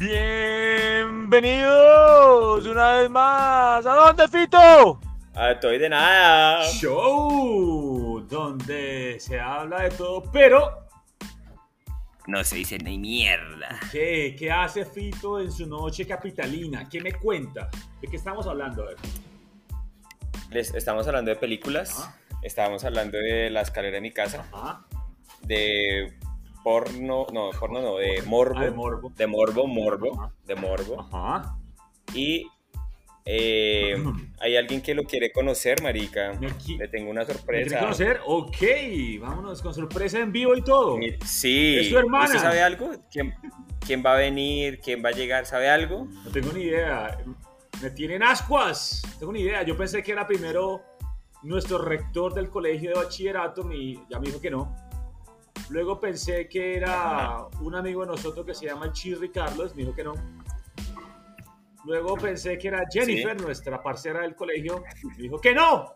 Bienvenidos una vez más. ¿A dónde, Fito? A Toy de nada. Show, donde se habla de todo, pero No se dice ni mierda. ¿qué, qué hace Fito en su noche capitalina? ¿Qué me cuenta? ¿De qué estamos hablando? A ver. Les estamos hablando de películas. Ajá. Estábamos hablando de La escalera de mi casa. Ajá. De porno. No, porno no, de morbo. Ah, de morbo. De morbo, morbo. Ajá. De morbo. Ajá. Y eh, hay alguien que lo quiere conocer, marica. Me qui- Le tengo una ¿Me sorpresa. quiere conocer? Ok, vámonos con sorpresa en vivo y todo. Sí. Es su hermana. ¿Usted sabe algo? ¿Quién, ¿Quién va a venir? ¿Quién va a llegar? ¿Sabe algo? No tengo ni idea. Me tienen ascuas. No tengo ni idea. Yo pensé que era primero nuestro rector del colegio de bachillerato. Mi, ya me dijo que no. Luego pensé que era un amigo de nosotros que se llama el Chirri Carlos. Me dijo que no. Luego pensé que era Jennifer, nuestra parcera del colegio. Me dijo que no.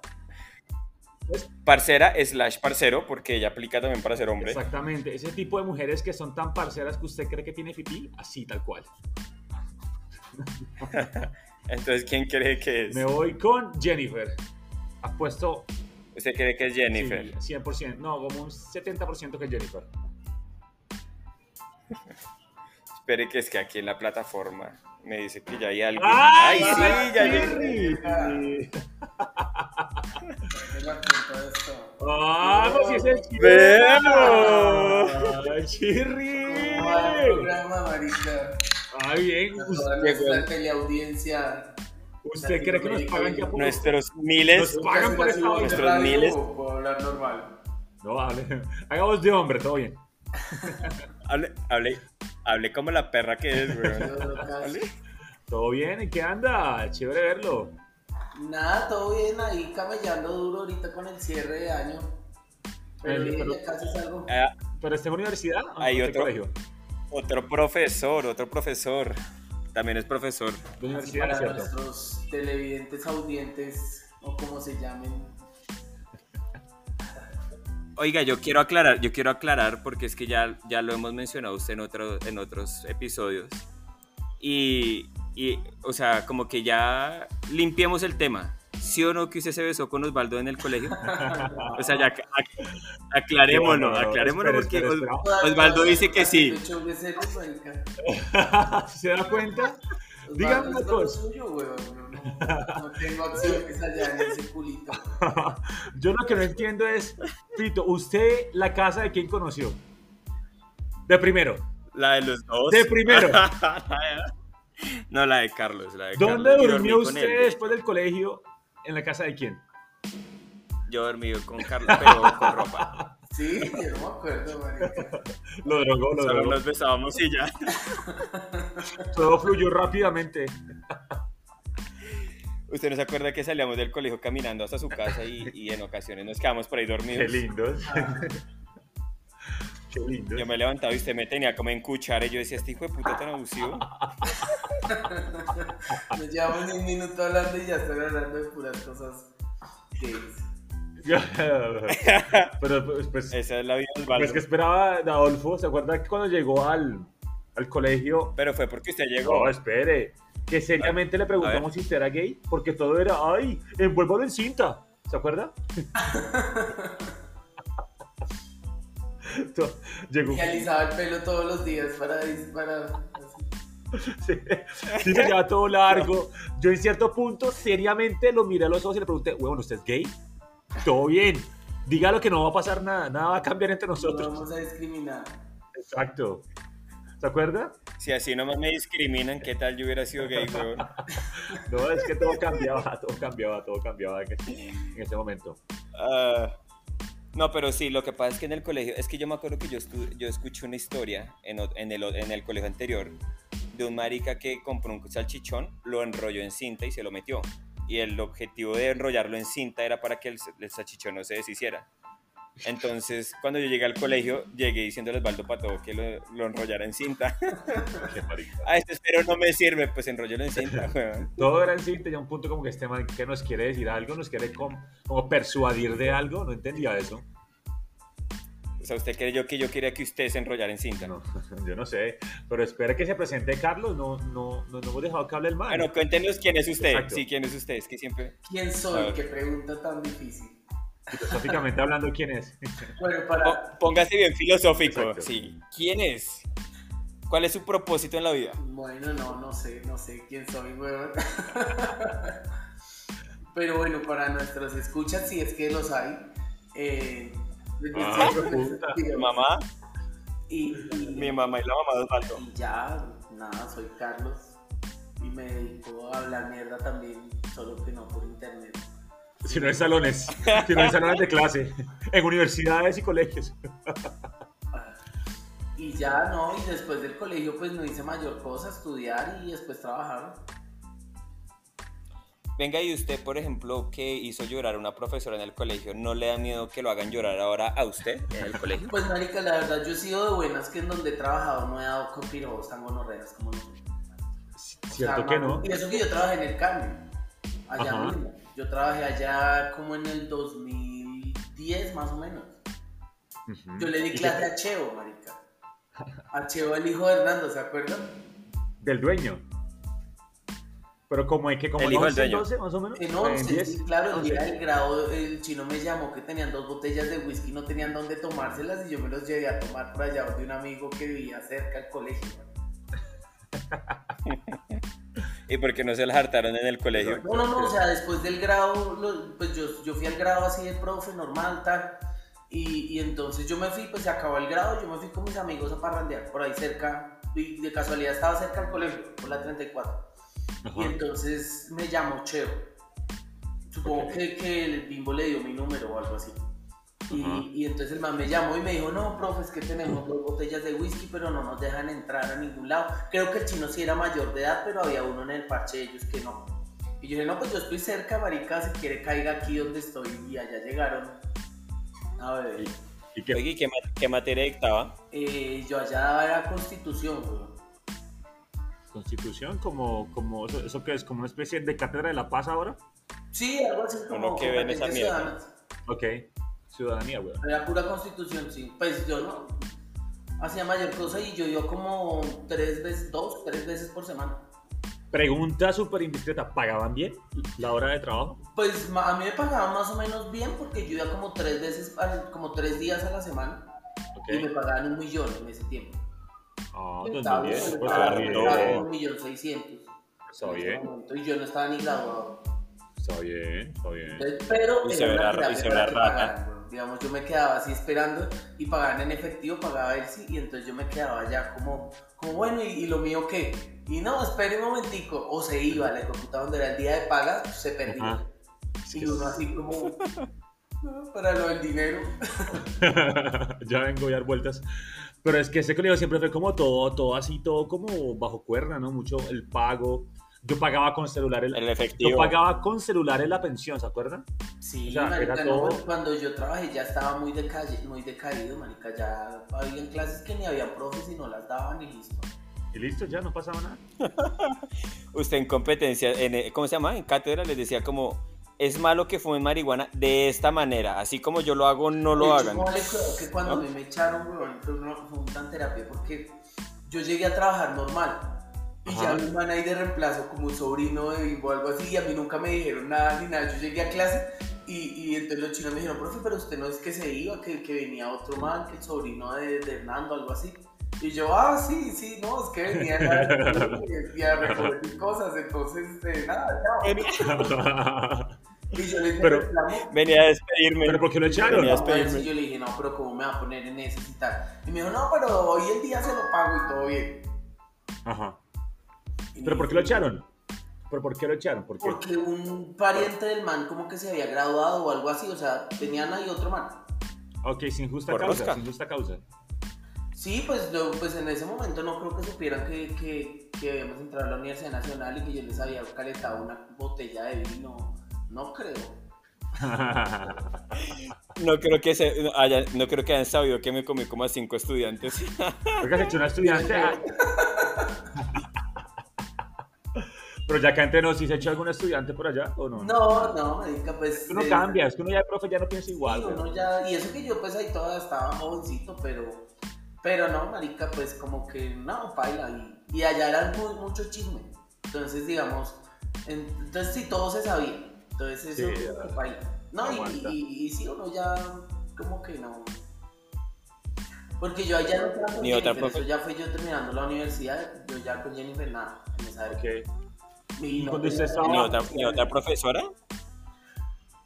Parcera slash parcero, porque ella aplica también para ser hombre. Exactamente. Ese tipo de mujeres que son tan parceras que usted cree que tiene pipí, así tal cual. Entonces, ¿quién cree que es? Me voy con Jennifer. Apuesto ¿Usted cree que es Jennifer? Sí, 100%. No, como un 70% que Jennifer. Espere que es que aquí en la plataforma me dice que ya hay algo. ¡Ay, sí, ya hay- esto. ¡Ah, pues sí es el Chirri! ¡Vemos! ¡Ay, Chirri! ¿Cómo va el programa, marica? ¡Ah, bien! A ¿Usted, toda nuestra teleaudiencia. Usted cree que nos pagan ya por Nuestros miles, Nos pagan por esta. Nuestros Radio miles. o ¿Puedo hablar normal? No, vale. Hagamos de hombre, todo bien. hable, hable, hable como la perra que es, ¿Hable? ¿Todo bien? ¿En qué anda? Chévere verlo. Nada, todo bien ahí, camellando duro ahorita con el cierre de año. Pero bien, pero- ya casi salgo. Ah, ¿Pero está en universidad? o Hay otro. colegio? otro profesor, otro profesor. También es profesor. De Así universidad, para ¿cierto? nuestros televidentes, audientes o como se llamen. Oiga, yo quiero aclarar, yo quiero aclarar porque es que ya, ya lo hemos mencionado usted en, otro, en otros episodios. Y, y, o sea, como que ya limpiemos el tema. ¿Sí o no que usted se besó con Osvaldo en el colegio? O sea, ya ac- ac- aclarémoslo, No, no, no, aclarémoslo espere, porque Osvaldo dice que sí. ¿Se da cuenta? Dígame una cosa. suyo, weón. No, tengo acciones allá en ese culito. Yo lo que no entiendo es, Fito, ¿usted la casa de quién conoció? De primero. La de los dos. De primero. no, la de Carlos. La de ¿Dónde Carlos. Durmió usted él. después del colegio? ¿En la casa de quién? Yo dormí con Carlos, pero con ropa. Sí, yo no me acuerdo, marica. Lo drogó, lo Solo drogó. nos besábamos y ya. Todo fluyó rápidamente. ¿Usted no se acuerda que salíamos del colegio caminando hasta su casa y, y en ocasiones nos quedamos por ahí Qué dormidos? lindos. Qué. Yo me levantaba y usted me tenía como en cuchara y yo decía, este hijo de puta tan abusivo. Nos llevamos ni un minuto hablando y ya están hablando de puras cosas gays. Pero pues, pues, Esa es la vida pues que esperaba de Adolfo. ¿Se acuerda que cuando llegó al, al colegio? Pero fue porque usted llegó. No, espere. Que seriamente le preguntamos si usted era gay, porque todo era, ay, envuélvalo en cinta. ¿Se acuerda? Llegó. Y alisaba el pelo todos los días para así. Sí, sí, se lleva todo largo. Yo en cierto punto, seriamente lo miré a los ojos y le pregunté, bueno, ¿usted es gay? Todo bien. Dígalo que no va a pasar nada, nada va a cambiar entre No nosotros. vamos a discriminar. Exacto. ¿Se acuerda? Si así nomás me discriminan, ¿qué tal yo hubiera sido gay, weón? No, es que todo cambiaba, todo cambiaba, todo cambiaba en ese, en ese momento. Ah, no, pero sí, lo que pasa es que en el colegio, es que yo me acuerdo que yo, escuché una historia en el colegio anterior de un marica que compró un salchichón, lo enrolló en cinta y se lo metió. Y el objetivo de enrollarlo en cinta era para que el, el salchichón no se deshiciera. Entonces, cuando yo llegué al colegio, llegué diciéndole a Osvaldo Pato que lo, lo enrollara en cinta. Qué marica. ah, este espero no me sirve, pues enrollalo en cinta, weón. Todo era en sí, tenía un punto como que este man que nos quiere decir algo, nos quiere com- como persuadir de algo, no entendía eso. O sea, ¿usted creyó que yo quería que usted se enrollara en cinta? No, yo no sé. Pero espera que se presente Carlos. No, no, no, no hemos dejado que hable el mal. Bueno, cuéntenos quién es usted. Exacto. Sí, quién es usted. Es que siempre. ¿Quién A soy? Qué pregunta tan difícil. Filosóficamente hablando, ¿quién es? Bueno, para... Póngase bien filosófico. Exacto. Sí. ¿Quién es? ¿Cuál es su propósito en la vida? Bueno, no, no sé, no sé quién soy, weón. Pero bueno, para nuestros escuchas, si es que los hay. Eh, Ah, profesor, Mamá, Y, y- mi mamá y la mamá de Osvaldo. y ya, nada, soy Carlos. Y me dedico a hablar mierda también, solo que no por internet. Si no en salones. Si no en salones de clase. En universidades y colegios. Y ya, no, y después del colegio pues no hice mayor cosa, estudiar y después trabajar. Venga, y usted, por ejemplo, que hizo llorar a una profesora en el colegio, ¿no le da miedo que lo hagan llorar ahora a usted en el colegio? Pues marica, la verdad yo he sido de buenas que en donde he trabajado no he dado con piros tan gonorreas como no. Cierto que no. Y eso que yo trabajé en el Carmen, allá Ajá. mismo. Yo trabajé allá como en el 2010 más o menos. Yo le di ¿Y clase a Cheo, marica. A Cheo, el hijo de Hernando, ¿se acuerdan? Del dueño. Pero como hay que como El en hijo del 11, dueño. 12 más o menos. En 11, 10. sí, claro, el 11. día del grado el chino me llamó que tenían dos botellas de whisky, no tenían dónde tomárselas y yo me los llevé a tomar por allá de un amigo que vivía cerca del colegio. ¿Y por qué no se las hartaron en el colegio? No, no, no, o sea, después del grado, lo- pues yo, yo fui al grado así de profe, normal, tal. Y, y entonces yo me fui, pues se acabó el grado, yo me fui con mis amigos a parrandear por ahí cerca. Y de casualidad estaba cerca del colegio, por la 34. Ajá. Y entonces me llamó Cheo. Supongo que, que el bimbo le dio mi número o algo así. Y, y entonces el man me llamó y me dijo, no, profe, es que tenemos dos botellas de whisky, pero no nos dejan entrar a ningún lado. Creo que el chino sí era mayor de edad, pero había uno en el parche de ellos que no. Y yo dije, no, pues yo estoy cerca, marica, si quiere caiga aquí donde estoy. Y allá llegaron. A ver, Y, y que Oye, ¿y ¿qué, qué materia dictaba? eh, yo allá daba era constitución, weón. constitución, como, como eso, eso que es como una especie de cátedra de la paz ahora. Sí, algo así como Uno que ve en esa mierda. Ok. Ciudadanía, weón. Era pura constitución, sí. Pues yo no hacía mayor cosa y yo iba como tres veces, dos, tres veces por semana. Pregunta súper indiscreta. ¿Pagaban bien la hora de trabajo? Pues a mí me pagaban más o menos bien porque yo iba como tres veces, como tres días a la semana Ok. y me pagaban un millón en ese tiempo. Ah, entonces bien, bien. Pues como un millón seiscientos. Está bien. momento, Y yo no estaba ni graduado. Está bien, está bien. Entonces, pero Y se verá- y se verá rata. Digamos, yo me quedaba así esperando y pagaban en efectivo, pagaba él sí, y entonces yo me quedaba ya como, como bueno, ¿y, y lo mío qué? Y no, espere un momentico, o se iba, la puta donde era el día de paga, se perdía. Ajá. Y uno así como, "Ah, para lo del dinero. ya vengo a dar vueltas. Pero es que ese colegio siempre fue como todo, todo así, todo como bajo cuerda, ¿no? Mucho el pago. Yo pagaba con celular el, El yo efectivo. pagaba con celular en la pensión, ¿se acuerdan? Sí, O sea, marica, era no, todo- cuando yo trabajé ya estaba muy, decalle, muy decaído, marica, ya habían clases que ni habían profes y no las daban y listo. Y listo, ya no pasaba nada. Usted en competencia, en, eh, ¿cómo se llama? En cátedra les decía como, es malo que fumen marihuana de esta manera, así como yo lo hago, no lo De hecho, hagan. ¿cómo le creo que cuando ¿No? a mí me echaron, weón, una, fue una terapia porque yo llegué a trabajar normal y Ajá. ya mi man ahí de reemplazo como un sobrino de o algo así y a mí nunca me dijeron nada ni nada. Yo llegué a clase y, y entonces los chinos me dijeron, profe, pero usted no es que se iba, que, que venía otro man, que el sobrino de, de Hernando, algo así. Y yo, ah, sí, sí, no, es que venía a, y a recoger cosas, entonces, eh, nada, chao. Y yo le dije, Pero- Venía a despedirme. ¿Pero por qué lo echaron? Venía a despedirme. sí yo le dije, no, pero ¿cómo me va a poner en eso y tal? Y me dijo, no, pero hoy el día se lo pago y todo bien. Ajá. Y ¿Pero por qué lo echaron? ¿Pero por qué lo echaron? ¿Por qué? Porque un pariente del man como que se había graduado o algo así, o sea, tenían ahí otro man. Ok, sin justa Por causa, sin justa causa. Sí, pues, pues en ese momento no creo que supieran que, que, que habíamos entrado a la Universidad Nacional y que yo les había calentado una botella de vino. No creo. No creo que se, no, haya- no creo que hayan sabido que me comí como a cinco estudiantes. Porque has hecho una estudiante. Pero ya que entre nos, ¿sí se echó algún estudiante por allá o no? No, no, marica, pues... Uno eh, cambia, es que uno ya de profe ya no piensa igual. Sí, uno ya, y eso que yo pues ahí todavía estaba jovencito, pero, pero no, marica, pues como que no, paila. Y, y allá era muy, mucho chisme. Entonces, digamos, en- entonces sí, todo se sabía. Entonces eso Sí, ya. paila. No, y, y, y sí, uno ya como que no. Porque yo allá no Ni otra Jennifer, profe. eso ya fui yo terminando la universidad, yo ya con Jennifer nada, en esa época. Ok. Y ¿Y no cuando usted estaba- ¿Ni otra, ni otra profesora?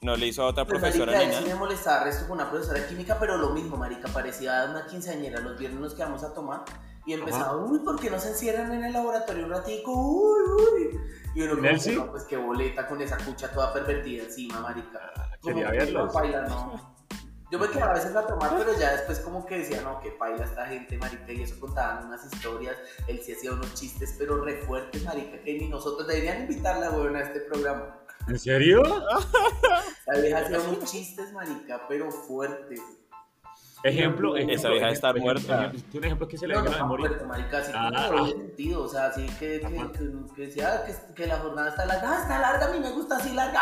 ¿No le hizo a otra Pues, profesora marica, ni él sí nada? me molestaba resto con una profesora de química, pero lo mismo, marica, parecía una quinceañera. Los viernes nos quedamos a tomar y empezaba, uy, ¿por qué no se encierran en el laboratorio un ratico? Uy, uy. Y uno ¿Nelcy? que, no, pues qué boleta con esa cucha toda pervertida encima, marica. Como Quería que, verlos. no, no. Yo me quedaba a veces a tomar, pero ya después como que decía, no, qué paila esta gente, marica, y eso contaban unas historias, él sí hacía unos chistes, pero re fuertes, marica, que ni nosotros deberían invitarla, weón, a este programa. ¿En serio? La vieja hacía unos chistes, marica, pero fuertes. Ejemplo, ejemplo. Esa vieja está muerta. Un ejemplo que se le No, no, a la memoria. fuerte, marica, así Ah. doble sentido, o sea, así que, que, que, que decía que, que la jornada está larga, ah, está larga, a mí me gusta así larga.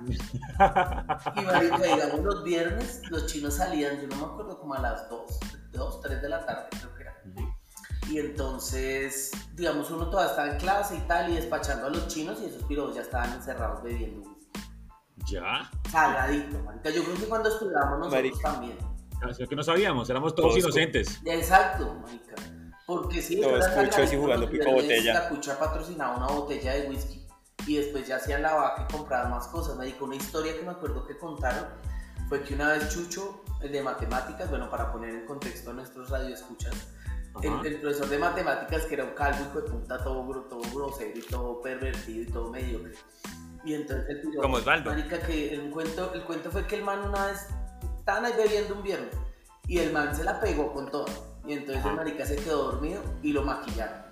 Y marica, digamos, los viernes los chinos salían, yo no me acuerdo, como a las 2, 2, 3 de la tarde, creo que era. Y entonces, digamos, uno todavía estaba en clase y tal, y despachando a los chinos, y esos piros ya estaban encerrados bebiendo. Ya. Saladito, marica. Yo creo que cuando estudiábamos nosotros Marica. también. Así que no sabíamos, éramos todos Todos inocentes. Exacto, marica. Porque sí, Todos cuchos y jugando pico botella. La cucha patrocinaba una botella de whisky y después ya hacían la vaca y compraban más cosas. Me dijo una historia que me acuerdo que contaron fue que una vez Chucho, el de matemáticas, bueno, para poner en contexto a nuestros radioescuchas, el, el profesor de matemáticas, que era un calvo hijo de puta, todo, gro- todo grosero y todo pervertido y todo mediocre. Y entonces el Como Osvaldo. Marica, que el cuento, el cuento fue que el man una vez estaban ahí bebiendo un viernes y el man se la pegó con todo. Y entonces el marica se quedó dormido y lo maquillaron.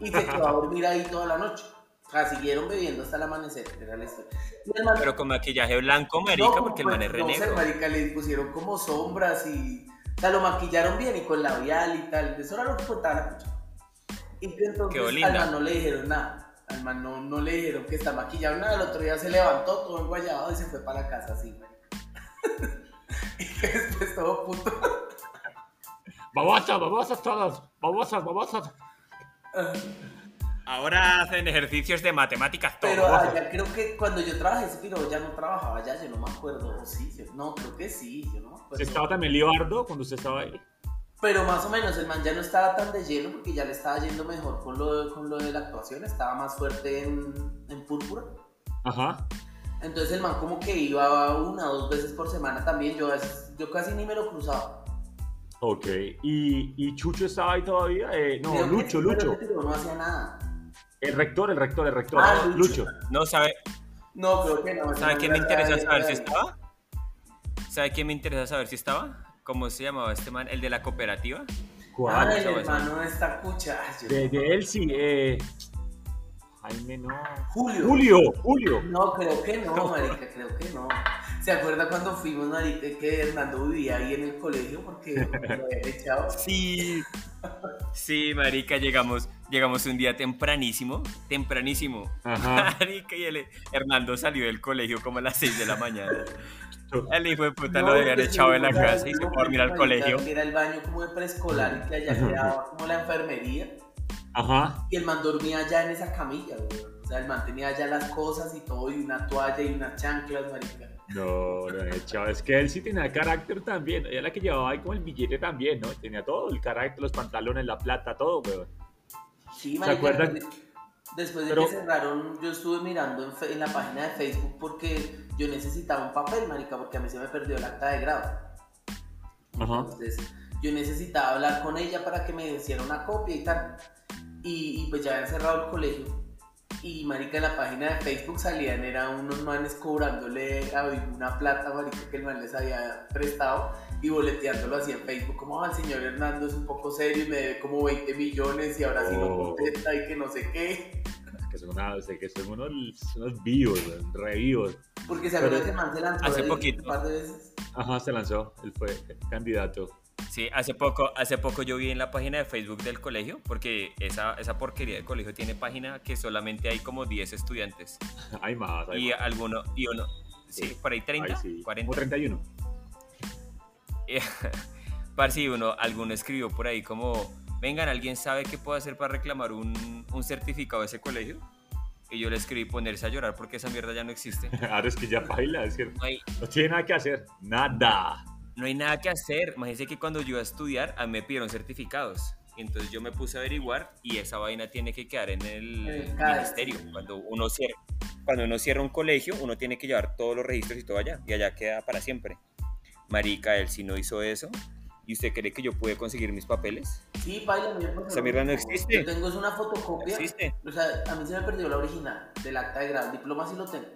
Y se quedó a dormir ahí toda la noche. O sea, siguieron bebiendo hasta el amanecer, era la historia. El man- Pero con maquillaje blanco, marica, no, porque el pues, man es re no negro. marica, le pusieron como sombras y... O sea, lo maquillaron bien y con labial y tal. Eso era lo que contaba la cucha. Y entonces Quedó al man no le dijeron nada. Al man no, no le dijeron que está maquillado nada. El otro día se levantó todo enguayado y se fue para la casa así. y que después todo puto... Babosas, babosas todos. Babosas, babosas. Ahora hacen ejercicios de matemáticas todos. Pero allá creo que cuando yo trabajé ese piro ya no trabajaba allá, yo no me acuerdo. Sí, yo- no, creo que sí, yo no me acuerdo. ¿Estaba también Leobardo cuando usted estaba ahí? Pero más o menos el man ya no estaba tan de lleno porque ya le estaba yendo mejor con lo de, con lo de la actuación, estaba más fuerte en, en púrpura. Ajá. Entonces el man como que iba una o dos veces por semana también, yo, yo casi ni me lo cruzaba. Ok. ¿Y, y Chucho estaba ahí todavía? Eh, no, Creo que Lucho, pero Lucho. piro no hacía nada. El rector, el rector, el rector. Ah, Lucho. Lucho. No, ¿sabe, No, creo que no. ¿sabe quién me interesa saber si estaba? ¿Sabe quién me interesa saber si estaba? ¿Cómo se llamaba este man? ¿El de la cooperativa? ¿Cuál? Ah, el hermano de esta cucha. De él sí. Eh... Jaime no. Julio. Julio, Julio. No, creo que no, marica, creo que no. ¿Se acuerda cuando fuimos, marica, que Hernando vivía ahí en el colegio porque lo habían echado? Sí. Sí, marica, llegamos, llegamos un día tempranísimo, tempranísimo. Ajá. Marica, y el Hernando salió del colegio como a las 6 de la mañana. El hijo de puta No, lo habían pues, echado de la casa y se fue a dormir al colegio. Era el baño como de preescolar y que allá quedaba como la enfermería. Ajá. Y el man dormía allá en esa camilla, güey. O sea, el man tenía allá las cosas y todo, y una toalla y unas chanclas, marica. No, no, chavo, es que él sí tenía carácter también. Ella la que llevaba ahí como el billete también, ¿no? Tenía todo, el carácter, los pantalones, la plata, todo, weón. Sí, ¿Se marica, acuerdan? después- Después de Pero- que cerraron, yo estuve mirando en, fe- en la página de Facebook porque yo necesitaba un papel, marica, porque a mí se me perdió el acta de grado. Ajá. Entonces, yo necesitaba hablar con ella para que me hiciera una copia y tal. Y, y pues ya habían cerrado el colegio. Y marica, en la página de Facebook salían, eran unos manes cobrándole a una plata, marica, que el man les había prestado y boleteándolo así en Facebook, como "Ah, el señor Hernando es un poco serio y me debe como 20 millones y ahora sí no Oh. contesta y que no sé qué. Es que son, una, sé que son unos, unos vivos, re vivos. Porque se acuerda que man se lanzó Hace poquito. un par de veces. Ajá, se lanzó, él fue candidato. Sí, hace poco, hace poco yo vi en la página de Facebook del colegio, porque esa, esa porquería de colegio tiene página que solamente hay como 10 estudiantes. Hay más. Hay y más. alguno, y uno, sí, Sí. por ahí 30, Ay, sí. 40. Como 31. Parce, y uno, alguno escribió por ahí como, vengan, ¿alguien sabe qué puedo hacer para reclamar un, un certificado de ese colegio? Y yo le escribí ponerse a llorar porque esa mierda ya no existe. Ahora es que ya baila, es No hay, no tiene nada que hacer. Nada. No hay nada que hacer. Imagínense que cuando yo iba a estudiar, a mí me pidieron certificados. Entonces yo me puse a averiguar y esa vaina tiene que quedar en el ministerio. Cuando uno, cierra, cuando uno cierra un colegio, uno tiene que llevar todos los registros y todo allá. Y allá queda para siempre. Marica, él si no hizo eso. ¿Y usted cree que yo pude conseguir mis papeles? Sí, hermano. Esa mierda no existe. Yo tengo es una fotocopia. existe. O sea, a mí se me perdió la original del acta de grado. El diploma sí lo tengo.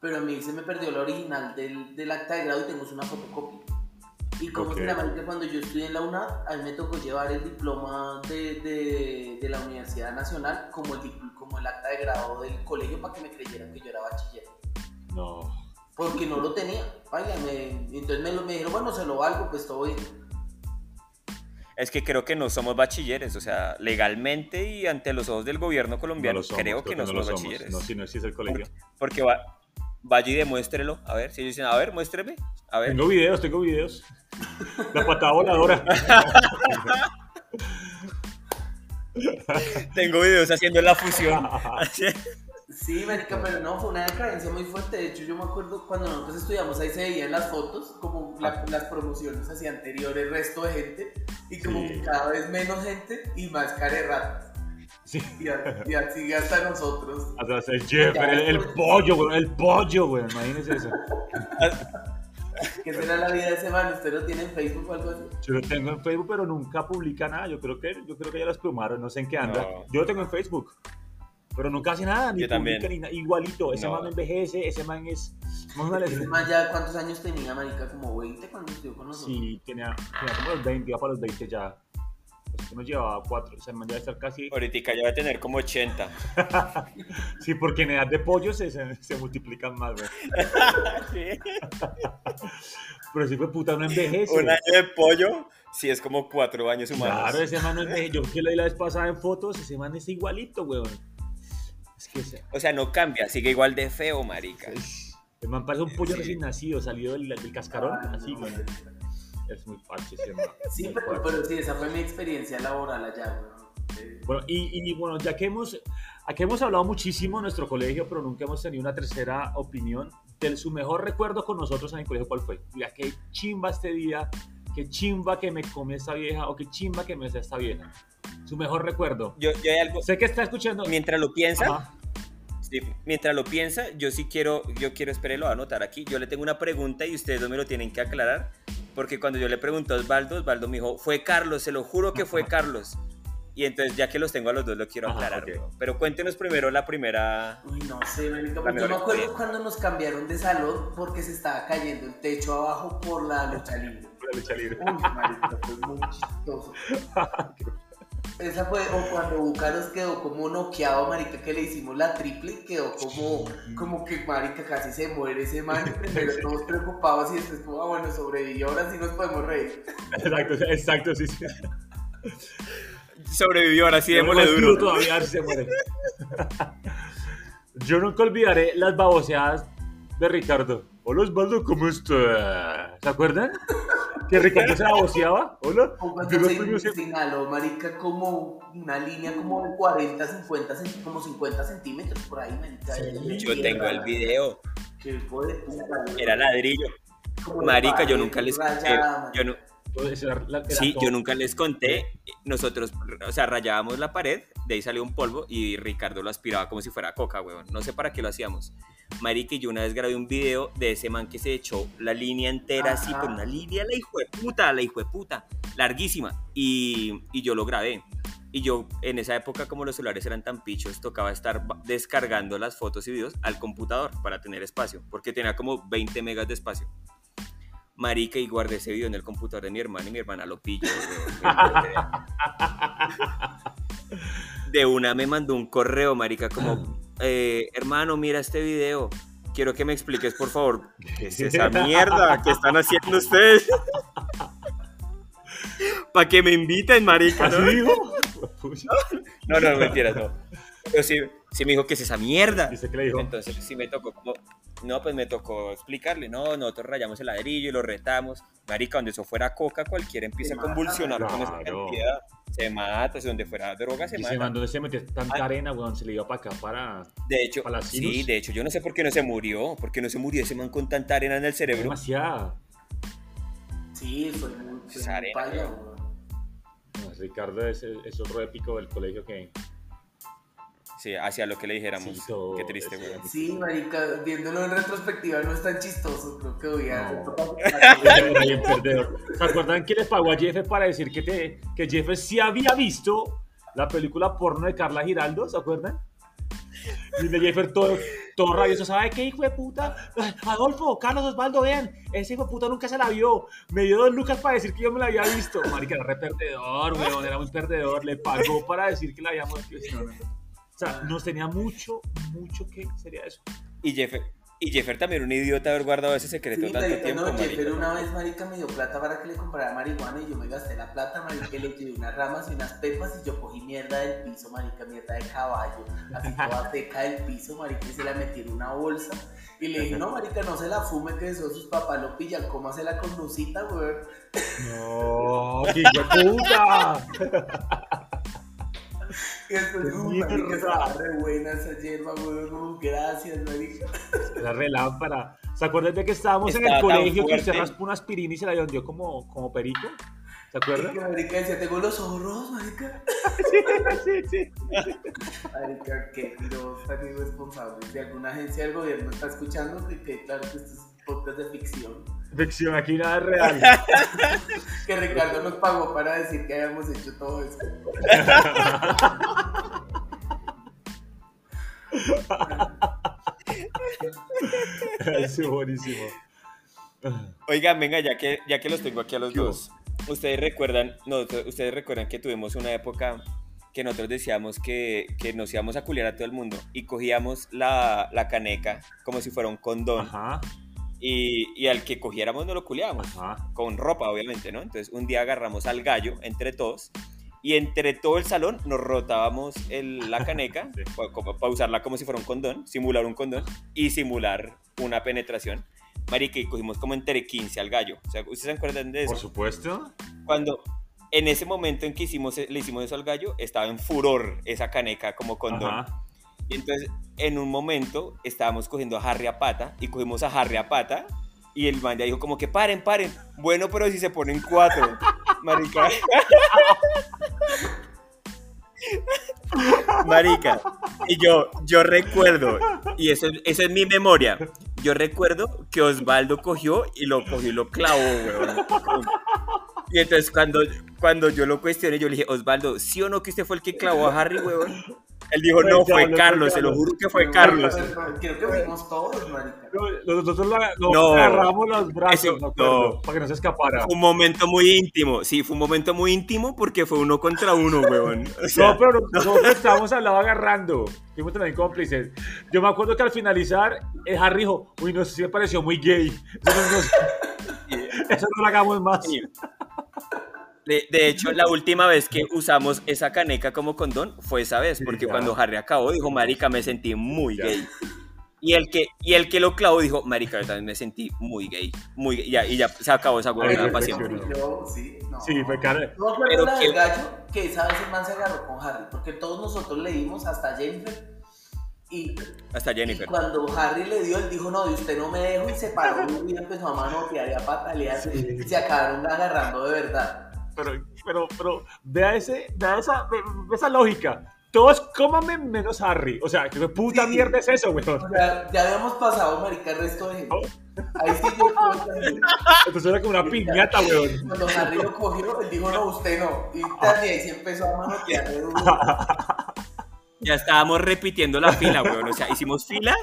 Pero a mí se me perdió la original del, del acta de grado y tengo es una fotocopia. Y como Ok. se llama que cuando yo estudié en la UNAD, a mí me tocó llevar el diploma de, de, de la Universidad Nacional como el, como el acta de grado del colegio para que me creyeran que yo era bachiller. No. Porque no lo tenía. Me, entonces me, lo, me dijeron, bueno, se lo valgo, pues todo bien. Es que creo que no somos bachilleres, o sea, legalmente y ante los ojos del gobierno No colombiano, lo somos, creo que no lo somos bachilleres. No, si no existe el colegio. Porque va, vaya y demuéstrelo. A ver, si ellos dicen, a ver, muéstreme. A ver. Tengo videos, tengo videos. La patada voladora. Tengo videos haciendo la fusión. Sí, marica, pero no, fue una decadencia muy fuerte. De hecho, yo me acuerdo cuando nosotros estudiamos, ahí se veían las fotos, como la- las promociones hacia anteriores, resto de gente, y como Sí. que cada vez menos gente y más carerratas. Sí. Y, a- y así hasta nosotros. El Jeff, el, el pollo, güey. El pollo, güey. Imagínese eso. ¿Qué será la vida de ese man? ¿Usted lo tiene en Facebook o algo así? Yo lo tengo en Facebook, pero nunca publica nada. Yo creo que, yo creo que ya las plumaron, no sé en qué anda. No. Yo lo tengo en Facebook. Pero nunca hace nada, ni Yo también. publica ni nada. Igualito, ese No. man no envejece, ese man es. Ese man ya, ¿cuántos años tenía, marica? Como 20 cuando estudió con nosotros. Sí, tenía, tenía como los 20, ya para los 20 ya. Nos llevaba 4, o sea, man ya debe estar casi. Ahorita ya va a tener como 80. Sí, porque en edad de pollo se, se, se multiplican más, güey. Pero si fue puta, no envejece. Un año de pollo, sí es como cuatro años humanos. Claro, ese man no envejece. Yo que lo vi la vez pasada en fotos, ese man está igualito, weón. Es que ese, O sea, no cambia, sigue igual de feo, marica. el man parece un pollo Sí. recién nacido, salido del, del cascarón, Ah, así, no, güey. Es muy man. Sí, pero, pero sí, esa fue mi experiencia laboral allá. Eh, Bueno, y, y bueno, ya que hemos, aquí hemos hablado muchísimo en nuestro colegio, pero nunca hemos tenido una tercera opinión de su mejor recuerdo con nosotros en el colegio, ¿cuál fue? Mira, qué chimba este día, qué chimba que me come esta vieja, o qué chimba que me hace esta vieja. Su mejor recuerdo. Yo, yo hay algo, Sé que está escuchando. mientras lo piensa, Ajá. sí, mientras lo piensa, yo sí quiero, yo quiero, espere, lo voy a anotar aquí. Yo le tengo una pregunta y ustedes dos me lo tienen que aclarar. Porque cuando yo le pregunté a Osvaldo, Osvaldo me dijo, fue Carlos, se lo juro que fue Carlos. Y entonces, ya que los tengo a los dos, lo quiero aclarar. Pero cuéntenos primero la primera. Uy, no sé, yo me acuerdo cuando nos cambiaron de salón porque se estaba cayendo el techo abajo por la lucha libre. La lucha libre. Uy, marica, fue muy chistoso. Esa fue, o cuando Bucaros quedó como noqueado, marica, que le hicimos la triple, quedó como, como que, marica, casi se muere ese man, y primero todos preocupados y después como, ah, bueno, sobrevivió, ahora sí nos podemos reír. Exacto, exacto, sí, sí. Sobrevivió, ahora sí, démosle duro. todavía a ver si se muere. Yo nunca olvidaré las baboseadas de Ricardo. Hola Osvaldo, ¿cómo estás? ¿Se acuerdan? Que Ricardo se baboseaba. Hola. Se premios se siempre- inhaló, marica, como una línea como de 40, 50, cent- como 50 centímetros por ahí, marica. Yo tengo el video, puta, güey. era ladrillo. Marica, yo nunca les conté. Yo no, Sí, yo nunca les conté. Nosotros, o sea, rayábamos la pared, de ahí salió un polvo y Ricardo lo aspiraba como si fuera coca, weón. No sé para qué lo hacíamos. Marica, yo una vez grabé un video de ese man que se echó la línea entera así, Ajá. por una línea, la hijo de puta, la hijo de puta, larguísima. Y, y yo lo grabé. Y yo, en esa época, como los celulares eran tan pichos, tocaba estar descargando las fotos y videos al computador para tener espacio, porque tenía como 20 megas de espacio. Marica, y guardé ese video en el computador de mi hermana y mi hermana lo pilló. weón. De una me mandó un correo, marica, como, eh, hermano, mira este video. Quiero que me expliques, por favor, ¿qué es esa mierda? ¿Qué están haciendo ustedes? para que me inviten, marica. ¿Así ¿no? dijo? No, no, mentiras, no. Pero sí, sí me dijo que es esa mierda. ¿Y usted qué le dijo? Entonces sí me tocó como, no, pues me tocó explicarle, no, nosotros rayamos el ladrillo y lo retamos. Marica, donde eso fuera coca, cualquiera empieza Se a convulsionar mata, con esa cantidad. Se mata, si donde fuera droga se Y mata. se mandó, se metió tanta Ay. arena, weón, se le iba para acá para... De hecho, ¿Para la sí, de hecho, yo no sé por qué no se murió, por qué no se murió ese man con tanta arena en el cerebro. Demasiada. Sí, fue muy, fue arena. No, Ricardo es, es otro épico del colegio que... Sí, hacia lo que le dijéramos. Sí, todo qué triste, güey. Sí, marica, viéndolo en retrospectiva no es tan chistoso, creo que voy a... ¿Se acuerdan que le pagó a Jeff para decir que, te, que Jeff sí había visto la película porno de Carla Giraldo? ¿Se acuerdan? Y de Jeffer todo, todo rabioso, ¿sabe qué hijo de puta? Adolfo, Carlos Osvaldo, vean, ese hijo de puta nunca se la vio. Me dio dos lucas para decir que yo me la había visto. Marica, era re perdedor, weón, era muy perdedor. Le pagó para decir que la habíamos visto. No, no. O sea, nos tenía mucho, mucho que sería eso. Y Jeffer, y Jeffer también un idiota haber guardado ese secreto Sí, tanto marica, tiempo, no. Jeffer una vez, marica, me dio plata para que le comprara marihuana y yo me gasté la plata, marica, y le llevé unas ramas y unas pepas y yo cogí mierda del piso, marica, mierda de caballo, así toda seca del piso, marica, y se la metí en una bolsa. Y le dije, no, marica, no se la fume, que eso sus papás lo pillan, cómasela con Lucita, weón. No, qué puta. ¡Qué mierda! estaba re buena esa hierba, weón, gracias, marica. La relámpara. ¿Se acuerdan de que estábamos en el colegio que usted fuerte. raspó una aspirina y se la vendió como, como perico? ¿Se Y acuerdan? que marica decía, tengo los ojos rojos, marica. sí, sí. Marica, qué tiros tan irresponsables. Si alguna agencia del gobierno está escuchando, que claro que esto es podcast de ficción. Ficción, aquí nada es real. Que Ricardo nos pagó para decir que habíamos hecho todo eso. sí, buenísimo. Oigan, venga, ya que, ya que los tengo aquí a los dos. Ustedes recuerdan, no, ustedes recuerdan que tuvimos una época que nosotros decíamos que, que nos íbamos a culiar a todo el mundo y cogíamos la, la caneca como si fuera un condón Ajá, y, y al que cogiéramos no lo culiábamos. ajá. con ropa, obviamente, ¿no? Entonces, un día agarramos al gallo entre todos y entre todo el salón nos rotábamos el- la caneca Sí. para usarla como si fuera un condón, simular un condón y simular una penetración. Marica, y cogimos como entre 15 al gallo. O sea, ¿ustedes se acuerdan de eso? Por supuesto. Cuando en ese momento en que hicimos, le hicimos eso al gallo, estaba en furor esa caneca como condón. Ajá. Y entonces, en un momento, estábamos cogiendo a Harry a pata y cogimos a Harry a pata. Y el man ya dijo como que paren, paren. Bueno, pero si se ponen cuatro. Marica. Marica. Y yo, yo recuerdo, y eso, eso es mi memoria. Yo recuerdo que Osvaldo cogió y lo cogió y lo clavó, weón. Y entonces cuando, cuando yo lo cuestioné, yo le dije, Osvaldo, ¿sí o no que usted fue el que clavó a Harry, weón? Él dijo, Fue no, fue Carlos, se lo juro que fue Carlos. Creo que fuimos todos, marica. No, Nosotros la, No. agarramos los brazos, Eso, no. para que no se escapara. Fue un momento muy íntimo, sí, fue un momento muy íntimo porque fue uno contra uno, weón. O sea, No, pero nosotros estábamos al lado agarrando. Fuimos también cómplices. Yo me acuerdo que al finalizar, eh, Harry dijo, uy, no sé si me pareció muy gay. Eso no, eso no lo hagamos más. De, de hecho, la última vez que usamos esa caneca como condón fue esa vez, porque ya. cuando Harry acabó dijo, marica, me sentí muy Ya. gay. Y el, que, y el que lo clavó dijo, marica, yo también me sentí muy gay. Muy gay. Y ya, y ya se acabó esa huevonada para siempre. Yo, sí, no. Sí, fue cara. No Pero la que- del gallo, que esa vez el man se agarró con Harry, porque todos nosotros leímos hasta Jennifer. Y, Hasta y Jennifer. cuando Harry le dio, él dijo, no, de usted no me dejo, y se paró y empezó a manotear y a patalear, Sí. y se acabaron agarrando de verdad. Pero, pero, pero, vea, ese, vea esa, ve- ve esa lógica. Todos cómame menos Harry. O sea, ¿qué puta Sí. mierda es eso, weón? O sea, ya habíamos pasado, marica, el resto de gente. Ahí sí yo. Entonces era como una piñata, weón. Cuando Harry lo cogió, él dijo, no, usted no. Y desde ahí se empezó a manotear. Ya estábamos repitiendo la fila, weón. O sea, hicimos fila,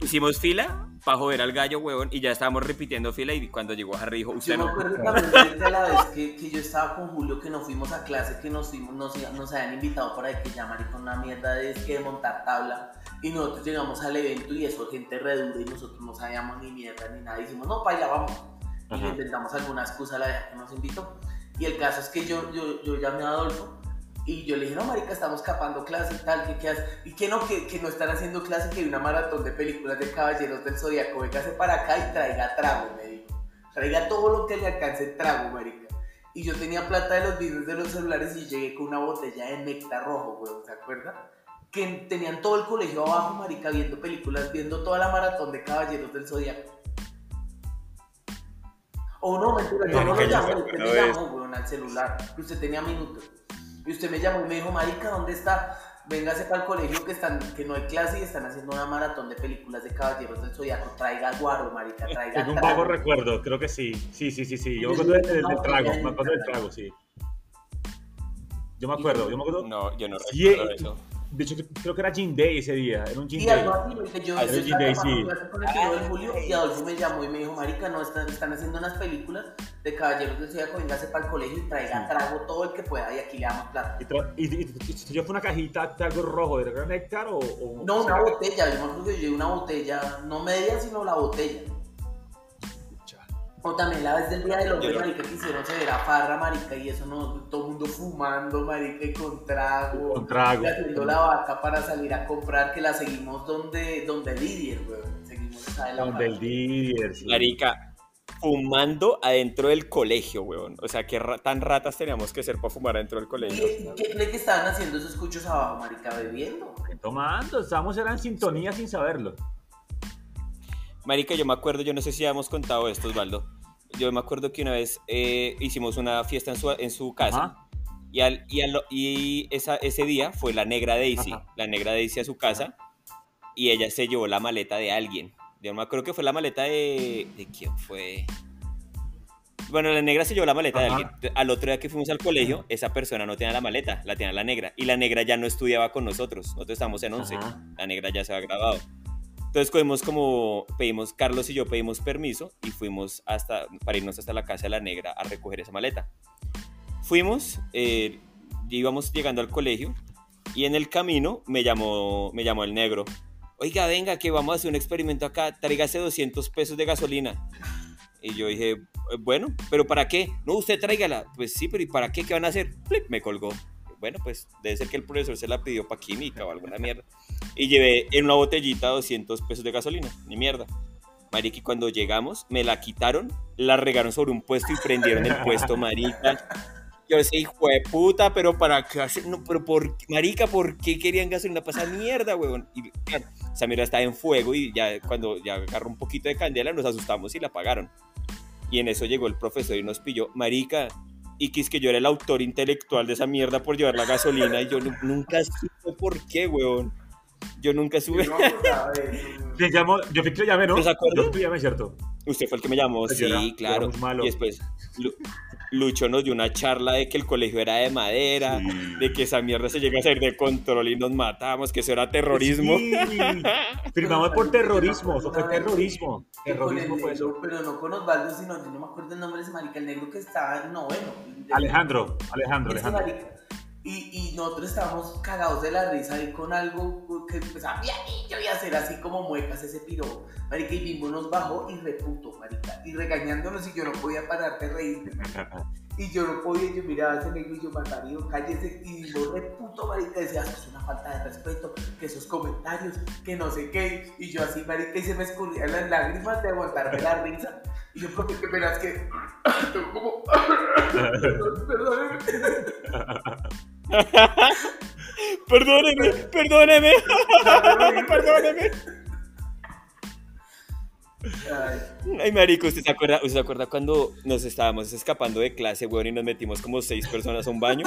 hicimos fila para joder al gallo, weón. Y ya estábamos repitiendo fila. Y cuando llegó Harry dijo, usted Yo me no. acuerdo también de la vez que, que yo estaba con Julio, que nos fuimos a clase, que nos, fuimos, nos, nos habían invitado por ahí, que ya con una mierda de, de montar tabla. Y nosotros llegamos al evento y eso, gente redura, y nosotros no sabíamos ni mierda ni nada. Dijimos, no, paila, vamos. Y le inventamos alguna excusa a la vieja que nos invitó. Y el caso es que yo, yo, yo llamé a Adolfo y yo le dije, no, marica, estamos escapando clase y tal, ¿qué, qué haces? Y que no, que, que, no están haciendo clase, que hay una maratón de películas de Caballeros del Zodíaco, véngase para acá y traiga trago, me dijo. Traiga todo lo que le alcance trago, marica. Y yo tenía plata de los videos de los celulares y llegué con una botella de néctar rojo, weón, ¿se acuerdan? Que tenían todo el colegio abajo, marica, viendo películas, viendo toda la maratón de Caballeros del Zodíaco. O no, mentira, yo no, lo llamé, usted me llamó, weón, al celular, que usted tenía minutos. Y usted me llamó y me dijo, marica, ¿dónde está? Véngase para el colegio que, están, que no hay clase y están haciendo una maratón de películas de Caballeros del Zodiaco. Traiga guaro, marica, traiga Tengo un vago recuerdo, creo que sí. Sí, sí, sí, sí. Yo me acuerdo del, trago, me acuerdo del trago, sí. Yo me acuerdo, yo me acuerdo. No, yo no Sí, recuerdo eso. De hecho, creo que era Jean Day ese día. Era un Jean Sí, Day. algo así, porque yo yo sí, estaba sí, de julio y Adolfo me llamó y me dijo, marica, no, están, están haciendo unas películas de Caballeros del Zodiaco, véngase para el colegio y traiga trago todo el que pueda y aquí le damos plata. Y, y, y- yo fue una cajita de algo rojo, ¿era néctar o...? o- No, una botella, yo me acuerdo que yo una botella, no media, sino la botella. O también la vez del día del hombre, marica, que hicieron severa farra, marica, y eso no, todo el mundo fumando, marica, y con trago. Con trago. Y haciendo la vaca para salir a comprar, que la seguimos donde, donde Didier, weón. Seguimos esa de la Donde el. Didier, sí. Marica, fumando adentro del colegio, weón. O sea, qué ra- tan ratas teníamos que ser para fumar adentro del colegio. ¿Y qué cree que estaban haciendo esos cuchos abajo, marica? Bebiendo. Tomando, estábamos era en sintonía sin saberlo. Marica, yo me acuerdo, yo no sé si hemos contado esto, Osvaldo. Yo me acuerdo que una vez eh, hicimos una fiesta en su, en su casa Ajá. y, al- y, al- y esa, ese día fue la negra Daisy. Ajá. La negra Daisy a su casa y ella se llevó la maleta de alguien. Yo me acuerdo que fue la maleta de... ¿De quién fue? Bueno, la negra se llevó la maleta Ajá. de alguien. Al otro día que fuimos al colegio, esa persona no tenía la maleta, la tenía la negra. Y la negra ya no estudiaba con nosotros. Nosotros estábamos en 11. Ajá. La negra ya se había graduado. Entonces cogimos como, pedimos, Carlos y yo pedimos permiso y fuimos hasta, para irnos hasta la casa de la negra a recoger esa maleta. Fuimos, eh, íbamos llegando al colegio y en el camino me llamó, me llamó el negro. Oiga, venga, que vamos a hacer un experimento acá, tráigase 200 pesos de gasolina. Y yo dije, "Eh, bueno, ¿pero para qué? No, usted tráigala. Pues sí, pero ¿y para qué? ¿Qué van a hacer? Me colgó. Bueno, pues debe ser que el profesor se la pidió para química o alguna mierda. Y llevé en una botellita 200 pesos de gasolina. Ni mierda. Marica, y cuando llegamos, me la quitaron, la regaron sobre un puesto y prendieron el puesto, marica. Yo decía, hijo de puta, pero para qué hacer, no, pero por, marica, ¿por qué querían gasolina para esa mierda, weón? Y claro, esa mierda estaba en fuego y ya cuando ya agarró un poquito de candela nos asustamos y la apagaron. Y en eso llegó el profesor y nos pilló, marica, y que que yo era el autor intelectual de esa mierda por llevar la gasolina y yo nu- nunca supe por qué, weón. Yo nunca supe. Yo no me acordaba de eso, weón. ¿Quién llamó? Yo fui que lo llamé, ¿no? ¿No se acuerda? Yo llamé, ¿cierto? Usted fue el que me llamó, Pues sí, era- claro. Y después Lu- Lucho nos dio una charla de que el colegio era de madera, Sí. de que esa mierda se llega a salir de control y nos matamos, que eso era terrorismo. Sí. Firmamos por terrorismo, eso fue terrorismo. Terrorismo fue eso. pero no con Osvaldo, sino yo no me acuerdo el nombre de ese marica, el negro que estaba en noveno. Alejandro, Alejandro, Alejandro. Y, y nosotros estábamos cagados de la risa ahí con algo que empezaba, "Mira, y yo voy a hacer así como muecas ese piro. Marica, y Bimbo nos bajó y reputo, marica. Y regañándonos y yo no podía parar de reírme. Y yo no podía, yo miraba a ese negro y yo mataría, cállese. Y Bimbo reputo, marica, decía, eso es una falta de respeto, que esos comentarios, que no sé qué. Y yo así, marica, y se me escurrían las lágrimas de aguantarme la risa. Y yo, porque que verás que tengo como... Perdón, perdón. perdóneme, perdóneme, perdóneme. Ay. Ay, marico, ¿usted se, acuerda, ¿usted se acuerda cuando nos estábamos escapando de clase, weón, y nos metimos como seis personas a un baño?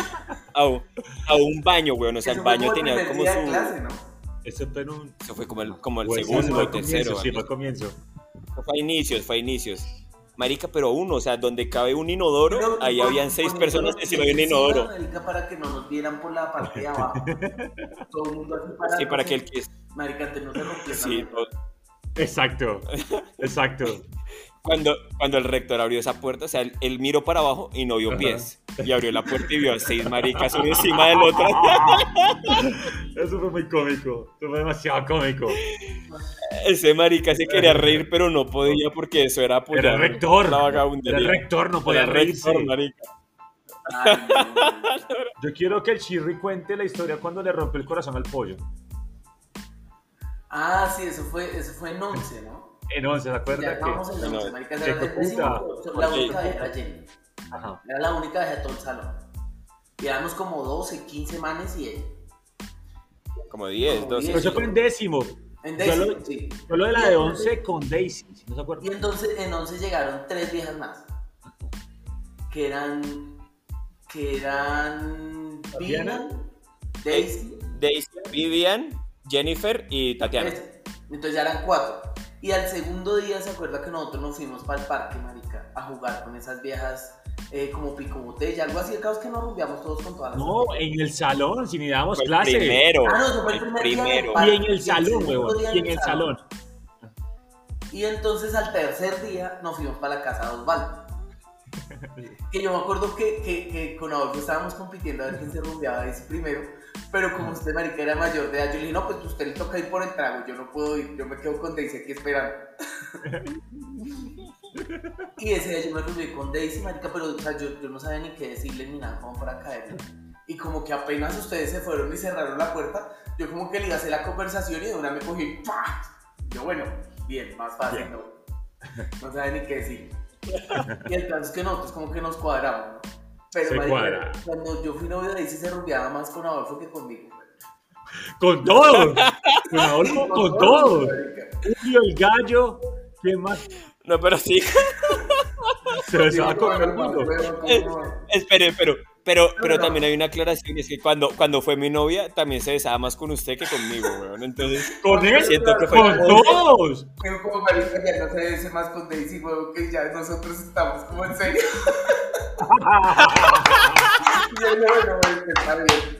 A un, a un baño, weón, o sea, el baño como tenía como su... clase, ¿no? Eso fue en un... Eso fue como el, como el sí, segundo o tercero. Sí, fue comienzo. Fue a inicios, fue a inicios. Marica, pero uno, o sea, donde cabe un inodoro, Pero ahí habían seis personas de un pies inodoro. marica, para que no nos vieran por la parte de abajo. Todo el mundo así para. Sí, para que el que... Marica, antes no se rompió. Sí, todo- Exacto, exacto. Cuando, cuando el rector abrió esa puerta, o sea, él, él miró para abajo y no vio Ajá. pies. Y abrió la puerta y vio a seis maricas uno encima del otro. Eso fue muy cómico. Eso fue demasiado cómico. Ese marica se quería reír, pero no podía porque eso era apoyar Era el rector. la Era el rector, no podía Era reírse. rector, marica. Ay. Yo quiero que el Chirri cuente la historia cuando le rompe el corazón al pollo. Ah, sí, eso fue, eso fue en 11, ¿no? En 11, ¿se Ya acuerda que? estábamos en No, 11, marica, era la única vez era Jenny. Ajá. Era la única vez de todo el salón. Y éramos como 12, 15 manes y ella. Como 10, Como 12. Pero eso fue en décimo. En Yo décimo, lo- sí. Yo lo de la Y de entonces- 11 con Daisy, si no se Y acuerdan. entonces en 11 llegaron tres viejas más. Que eran. Que eran. Vivian, Daisy. Daisy, Vivian, Jennifer y Tatiana. Entonces ya eran cuatro. Y al segundo día se acuerda que nosotros nos fuimos para el parque, marica, a jugar con esas viejas eh, como pico botella, algo así. El caso es que nos rumbeamos todos con todas las No, en el salón, si ni dábamos Fue el clase. primero. Ah, no, eso fue el el primer día del primero. parque. Y en el salón, huevón. Y en el salón. Y entonces al tercer día nos fuimos para la casa de Osvaldo. Que yo me acuerdo que, que, que con Adolfo estábamos compitiendo a ver quién se rumbeaba ese primero. Pero como usted, marica, era mayor de edad, yo le dije, no, pues usted le toca ir por el trago, yo no puedo ir, yo me quedo con Daisy aquí esperando. y ese día yo me reuní con Daisy, marica, pero o sea, yo, yo no sabía ni qué decirle ni nada como para caerle. Y como que apenas ustedes se fueron y cerraron la puerta, yo como que le hacer la conversación y de una me cogí, ¡pah! Yo, bueno, bien, más fácil, Bien. ¿no? No sabía ni qué decir. Y el caso es que nosotros como que nos cuadramos, ¿no? Pero Se marica, cuadra. cuando yo fui novio de Daisy se rumbeaba más con Adolfo que conmigo. Con todos. Con Adolfo, con todos. marica. Julio, el gallo. ¿Quién más? No, pero sí. Se besaba con todo el mundo. Espere, pero, pero, pero no. también hay una aclaración, es que cuando, cuando fue mi novia, también se besaba más con usted que conmigo, weón. Entonces, Con él. siento que fue Con todos. Pero como marica ya no se dice más con Daisy, huevo, que ya nosotros estamos como en serio. Yo, no, no, marica, está bien.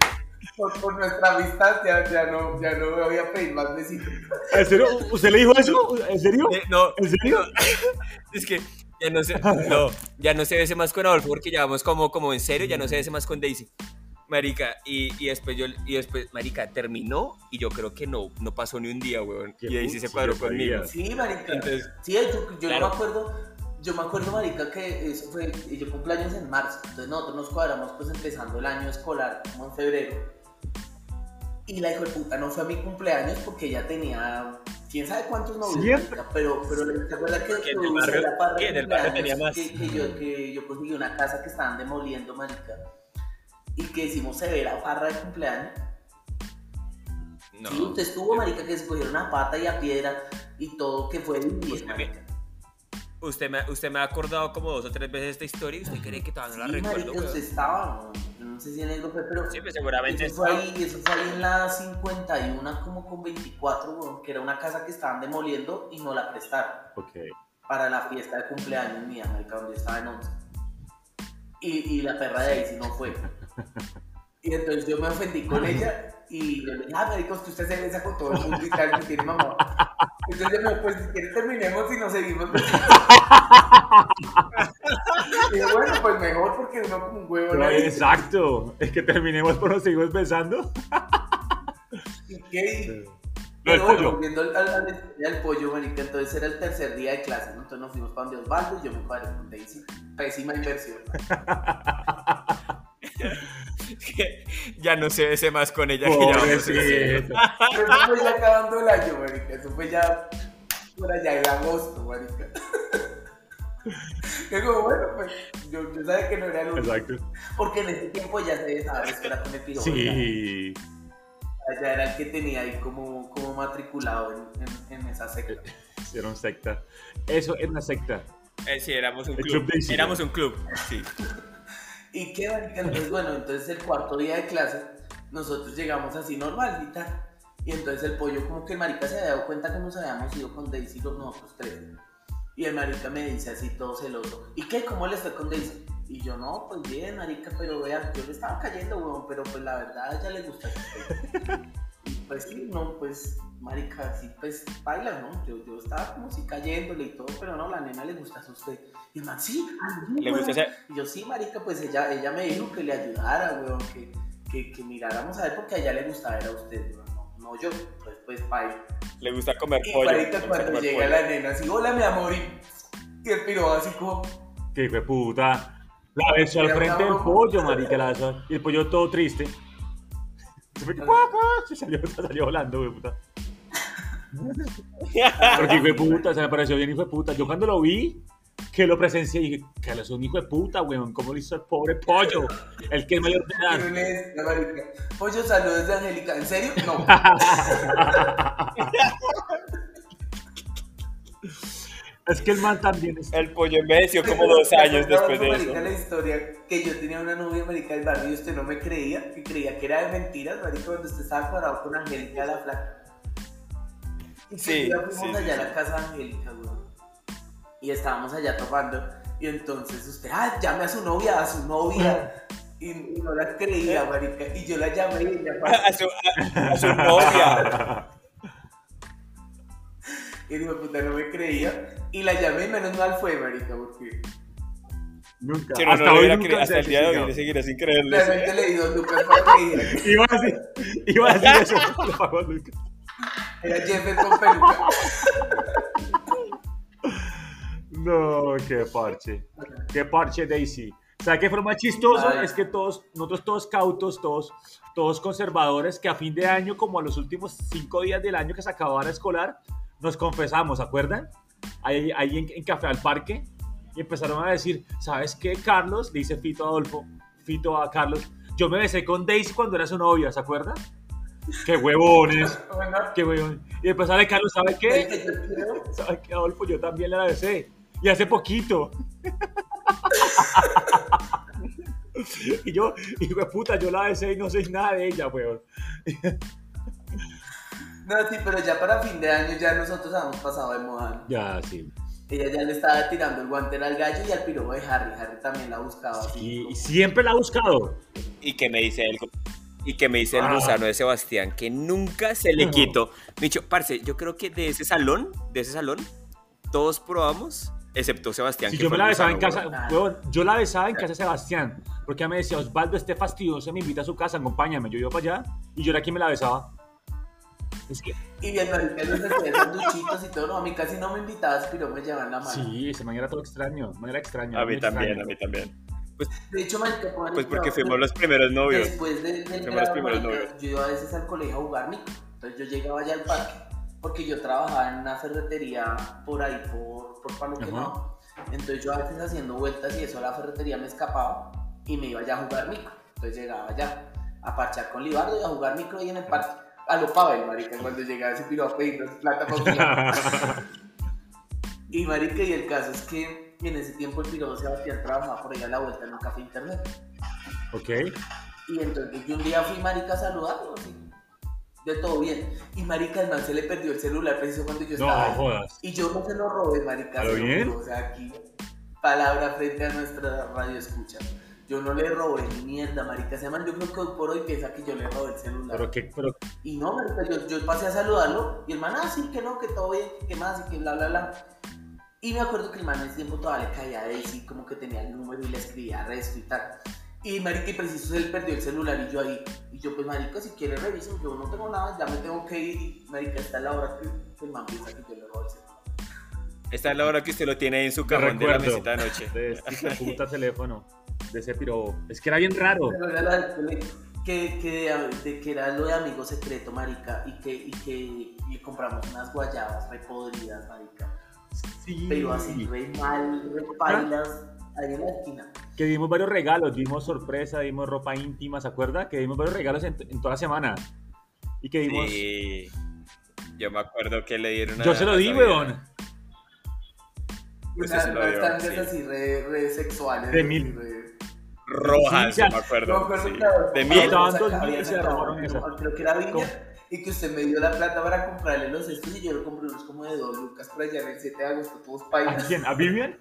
Por, por nuestra amistad ya, ya, no, ya no voy a pedir más besitos. ¿En serio? ¿Usted le dijo eso? ¿En serio? Eh, no, ¿En serio? es que ya no se, no, ya no se bese más con Adolfo porque ya vamos como, como en serio, ya no se bese más con Daisy. Marica, y, y después yo, y después, Marica, terminó y yo creo que no, no pasó ni un día, weón. Y Daisy se puto, cuadró conmigo. sabía. Sí, marica. Entonces, sí, yo, yo claro. no me acuerdo, yo me acuerdo, marica, que eso fue, y yo cumpleaños en marzo, entonces nosotros nos cuadramos pues empezando el año escolar, como en febrero. Y la hijo de puta no fue a mi cumpleaños porque ella tenía, quién sabe cuántos novios, Siempre. pero, pero ¿te acuerdas que Que en el barrio- la parra que de en el barrio cumpleaños tenía más. Que, que yo, que yo conseguí una casa que estaban demoliendo, marica, y que hicimos severa farra de cumpleaños. no. Sí, usted estuvo, marica, que se cogieron a pata y a piedra y todo, que fue bien, Pues, marica. Usted me, usted me ha acordado como dos o tres veces esta historia y usted cree que todavía no la Sí, recuerdo, marica, usted estaba, ¿no? No sé si en el fue, pero Sí, pues seguramente eso, fue ahí, eso fue ahí en la 51, como con 24, weón, que era una casa que estaban demoliendo y no la prestaron Ok. para la fiesta de cumpleaños mía, marica, donde yo estaba en 11. Y, y la perra de Daisy no fue. Y entonces yo me ofendí con ella y ah, marica, es que usted se besa con todo el mundo y tal, que tiene mamá. Entonces me pues si quiere terminemos y nos seguimos. y bueno, pues mejor porque uno como un huevo ¿no? exacto. Es que terminemos por nos seguimos besando. ¿Y qué? Lo del Pero bueno, pollo. volviendo al, al, al- al pollo, marica, entonces era el tercer día de clase, ¿no? Entonces nos fuimos para donde Osvaldo y yo me cuadré con Daisy. Pésima inversión. ya no se bese más con ella que ya vamos a. Pero eso fue ya acabando el año, marica. Eso fue ya por allá en agosto, marica. Que como, bueno, pues yo, yo sabía que no era el único. Exacto. Porque en ese tiempo ya se besaba, eso era con el piro. Sí. Ya era el que tenía ahí como, como matriculado en, en, en esa secta. Hicieron secta. Eso es una secta. Eh, sí, éramos un El club. club éramos un club, sí. Y qué marica, entonces bueno, entonces el cuarto día de clase, nosotros llegamos así normal y tal. Y entonces el pollo como que el marica se había dado cuenta que nos habíamos ido con Daisy los nosotros tres. Y el marica me dice así todo celoso, ¿y qué? ¿Cómo le fue con Daisy? Y yo, no, pues bien, marica, pero vean, yo le estaba cayendo, weón, pero pues la verdad a ella le gusta. Pues sí, no, pues, marica, sí, pues, baila, ¿no? Yo, yo estaba como así cayéndole y todo, pero no, la nena le gusta a usted. Y el man, sí, Le weón". gusta ese... Y yo, sí, marica, pues ella, ella me dijo que le ayudara, weón, que, que, que miráramos a ver porque a ella le gustaba era a usted, weón, no, no yo, pues, pues, bye. Le gusta comer Y pollo. marica, cuando comer llega pollo. la nena, así, hola, mi amor, y, y el piro así como, fue puta. La besó al frente del pollo, marica, la besó. Y el pollo todo triste. Se fue, ¡cuac, cuac! Se salió, se salió volando, güey, puta. Porque hijo de puta, se me pareció bien hijo de puta. Yo cuando lo vi, que lo presencié, dije, Carlos es un hijo de puta, weón. ¿Cómo lo hizo el pobre pollo? El que es mayor de edad. Pollo, saludos de Angélica. ¿En serio? No. Es que el man también es. El pollo envejeció como dos años después de marica, eso. la historia que yo tenía una novia marica del barrio y usted no me creía, que creía que era de mentiras, marica, cuando usted estaba cuadrado con Angélica la flaca. Y Sí, día fuimos sí, sí, allá a sí. la casa de Angélica, weón. Y estábamos allá tomando. Y entonces usted, ah, llame a su novia, a su novia. Y, y no la creía, marica. Y yo la llamé y ella A su, a- a su novia. Y dijo, puta, no me creía. Y la llamé y menos mal fue, marica, porque Nunca. Si no, no hasta le hoy nunca cre- hasta el día de hoy le seguiré sin creerle. realmente le di dos lucas para que dijera que Iba a decir, iba a decir eso. Lo pagó Lucas. era Jeffer con peluca. No, qué parche. Qué parche, Daisy. ¿Sabes qué fue lo más chistoso? Ay. Es que todos, nosotros todos cautos, todos, todos conservadores, que a fin de año, como a los últimos cinco días del año que se acababa escolar, nos confesamos, ¿se acuerdan? Ahí, ahí en, en Café al Parque, y empezaron a decir, ¿sabes qué, Carlos? Le dice Fito a Adolfo, Fito a Carlos, yo me besé con Daisy cuando era su novia, ¿se acuerdan? ¡Qué huevones! ¡Qué huevones! Y después sale Carlos, ¿sabe qué? ¿Sabes qué, Adolfo? Yo también la besé. Y hace poquito. y yo, hijo de puta, yo la besé y no sé nada de ella, weón. No, sí, pero ya para fin de año ya nosotros habíamos pasado de moda. Ya, sí. Ella ya le estaba tirando el guante al gallo y al pirobo de Harry. Harry también la buscaba así. Y, y siempre la ha buscado. Y que me dice el, y que me dice el Ah. gusano de Sebastián que nunca se le quitó. Micho, parce, yo creo que de ese salón, de ese salón, todos probamos, excepto Sebastián. Si que yo me la besaba en casa, yo la besaba en casa de Sebastián. Porque ella me decía, Osvaldo, este fastidioso me invita a su casa, acompáñame. Yo iba para allá y yo era quien me la besaba. Es que, Y bien, marica, los hacía sanduchitos y todo. No, a mí casi no me invitabas, pero me llevaban la mano. sí, ese man era todo extraño. Man era extraño. A mí también, extraño. a mí también. De hecho, marica, por Pues porque fuimos los primeros novios. Después de- del Fuimos los grado, primeros marica, novios. yo iba a veces al colegio a jugar mico. Entonces yo llegaba allá al parque porque yo trabajaba en una ferretería por ahí, por, por Palo Ajá. Quemado. Entonces yo a veces haciendo vueltas y eso a la ferretería me escapaba y me iba allá a jugar micro. Entonces llegaba allá a parchar con Libardo y a jugar micro ahí en el parque. A lo Pavel, marica, cuando llegaba ese piro a pedirnos plata para. Y marica, y el caso es que en ese tiempo el piro Sebastián trabajaba por ahí a la vuelta en un café internet. ok. Y entonces yo un día fui marica a saludarlo, así, de todo bien. Y marica, el man se le perdió el celular preciso cuando yo No estaba ahí. jodas. Y yo no se lo robé, marica. ¿A lo bien? O sea, aquí, palabra frente a nuestra radio escucha. Yo no le robé mierda, marica. Ese man yo creo que hoy por hoy piensa que yo le robé el celular. Pero qué, pero Y no, marica, yo, yo pasé a saludarlo y el man, ah, sí, que no, que todo bien, que qué más, y que bla, bla, bla. Y me acuerdo que el man en ese tiempo todavía le caía a Daisy, como que tenía el número y le escribía resto y tal. Y marica, y preciso le perdió el celular y yo ahí, y yo pues marica, si quiere revisen, yo no tengo nada, ya me tengo que ir y marica, está la hora que, el man piensa que yo le robo el celular. Esta es la hora que usted lo tiene en su cajón de la mesita de noche. de este puta teléfono. De ese piro. Es que era bien raro. Que, que, de, de que era lo de amigo secreto, marica, y que, y que le compramos unas guayabas repodridas, marica. Sí. pero así re mal, re pailas, ahí en la esquina. Que dimos varios regalos, dimos sorpresa, dimos ropa íntima, ¿se acuerda? Que dimos varios regalos en, en toda la semana. Y que dimos... Sí. Yo me acuerdo que le dieron Yo se lo di, weón. Pues Unas eso lo unas dio, tangas sí. así re, re sexuales. De mil. re- Rojas, Sí, ya. me acuerdo. No, sí. De mil. Estaban sacaba, dos mil y había se sacado, robaron esa. Creo que era. Viña. Y que usted me dio la plata para comprarle los estos y yo le compré unos como de dos lucas para allá en el 7 de agosto, todos ¿A pailas. quién? ¿A Vivian?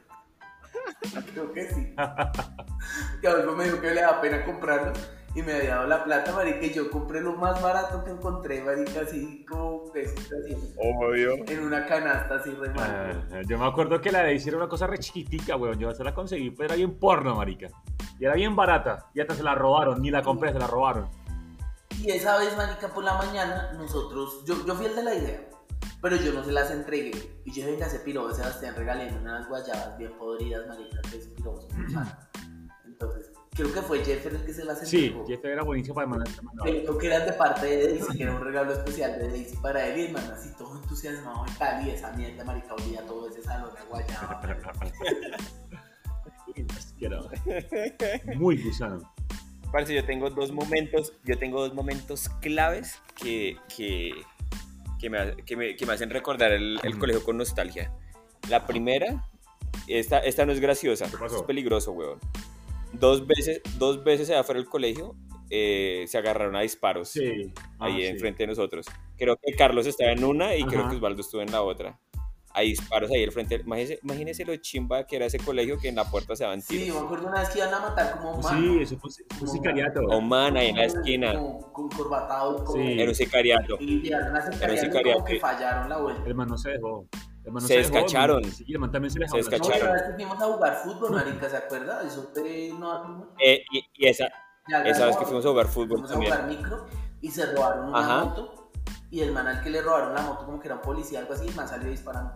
Creo que sí. que Adolfo me dijo que le da pena comprarlo y me había dado la plata, marica, y yo compré lo más barato que encontré, marica, así como pesos, así, Obvio. en una canasta así re mal. Ah, yo me acuerdo que la de hicieron una cosa re chiquitica, weón. Yo se la conseguí, pero era bien porno, marica. Y era bien barata. Y hasta se la robaron. Ni la compré, se la robaron. Y esa vez, marica, por la mañana, nosotros, yo, yo fui el de la idea, pero yo no se las entregué. Y yo venga, ese piro de Sebastián, regalé unas guayabas bien podridas, marica, que es. Entonces, creo que fue Jeffer el que se las Sí, entregó. Jeff era buenísimo para mandar. Creo que eran de parte de Daisy, que era un regalo especial de Daisy para él y el man así todo entusiasmado y tal, y esa mierda marica olía todo ese salón de guayaba. Muy gusano. Parce, yo tengo dos momentos, yo tengo dos momentos claves que, que, que, me, que me- que me hacen recordar el, colegio con nostalgia. La primera, esta, esta no es graciosa, es peligroso, weón. Dos veces, dos veces afuera del colegio eh, se agarraron a disparos Sí. Ah, ahí sí. enfrente de nosotros. Creo que Carlos estaba en una y creo Ajá. que Osvaldo estuvo en la otra. Hay disparos ahí al frente. Imagínese, imagínese lo chimba que era ese colegio que en la puerta se daban Sí, tiros. yo me acuerdo una vez que iban a matar como a un man. Sí, eso fue fue un sicariato. A un man ahí en la esquina. Como, con corbatado. Como, Sí. Era un sicariato. Y llegaron a Era un sicariato y sicariato. como que fallaron la vuelta. El man no se dejó. No Se descacharon. Sí, el man también se Se. No, descacharon. vez que fuimos a jugar fútbol, marica, ¿se acuerda? Eso fue... No, Eh, y, y esa, ya esa vez que fuimos a jugar fútbol fuimos también. a jugar micro y se robaron una Ajá. moto. Y el man al que le robaron la moto como que era un policía, algo así, y el man salió disparando.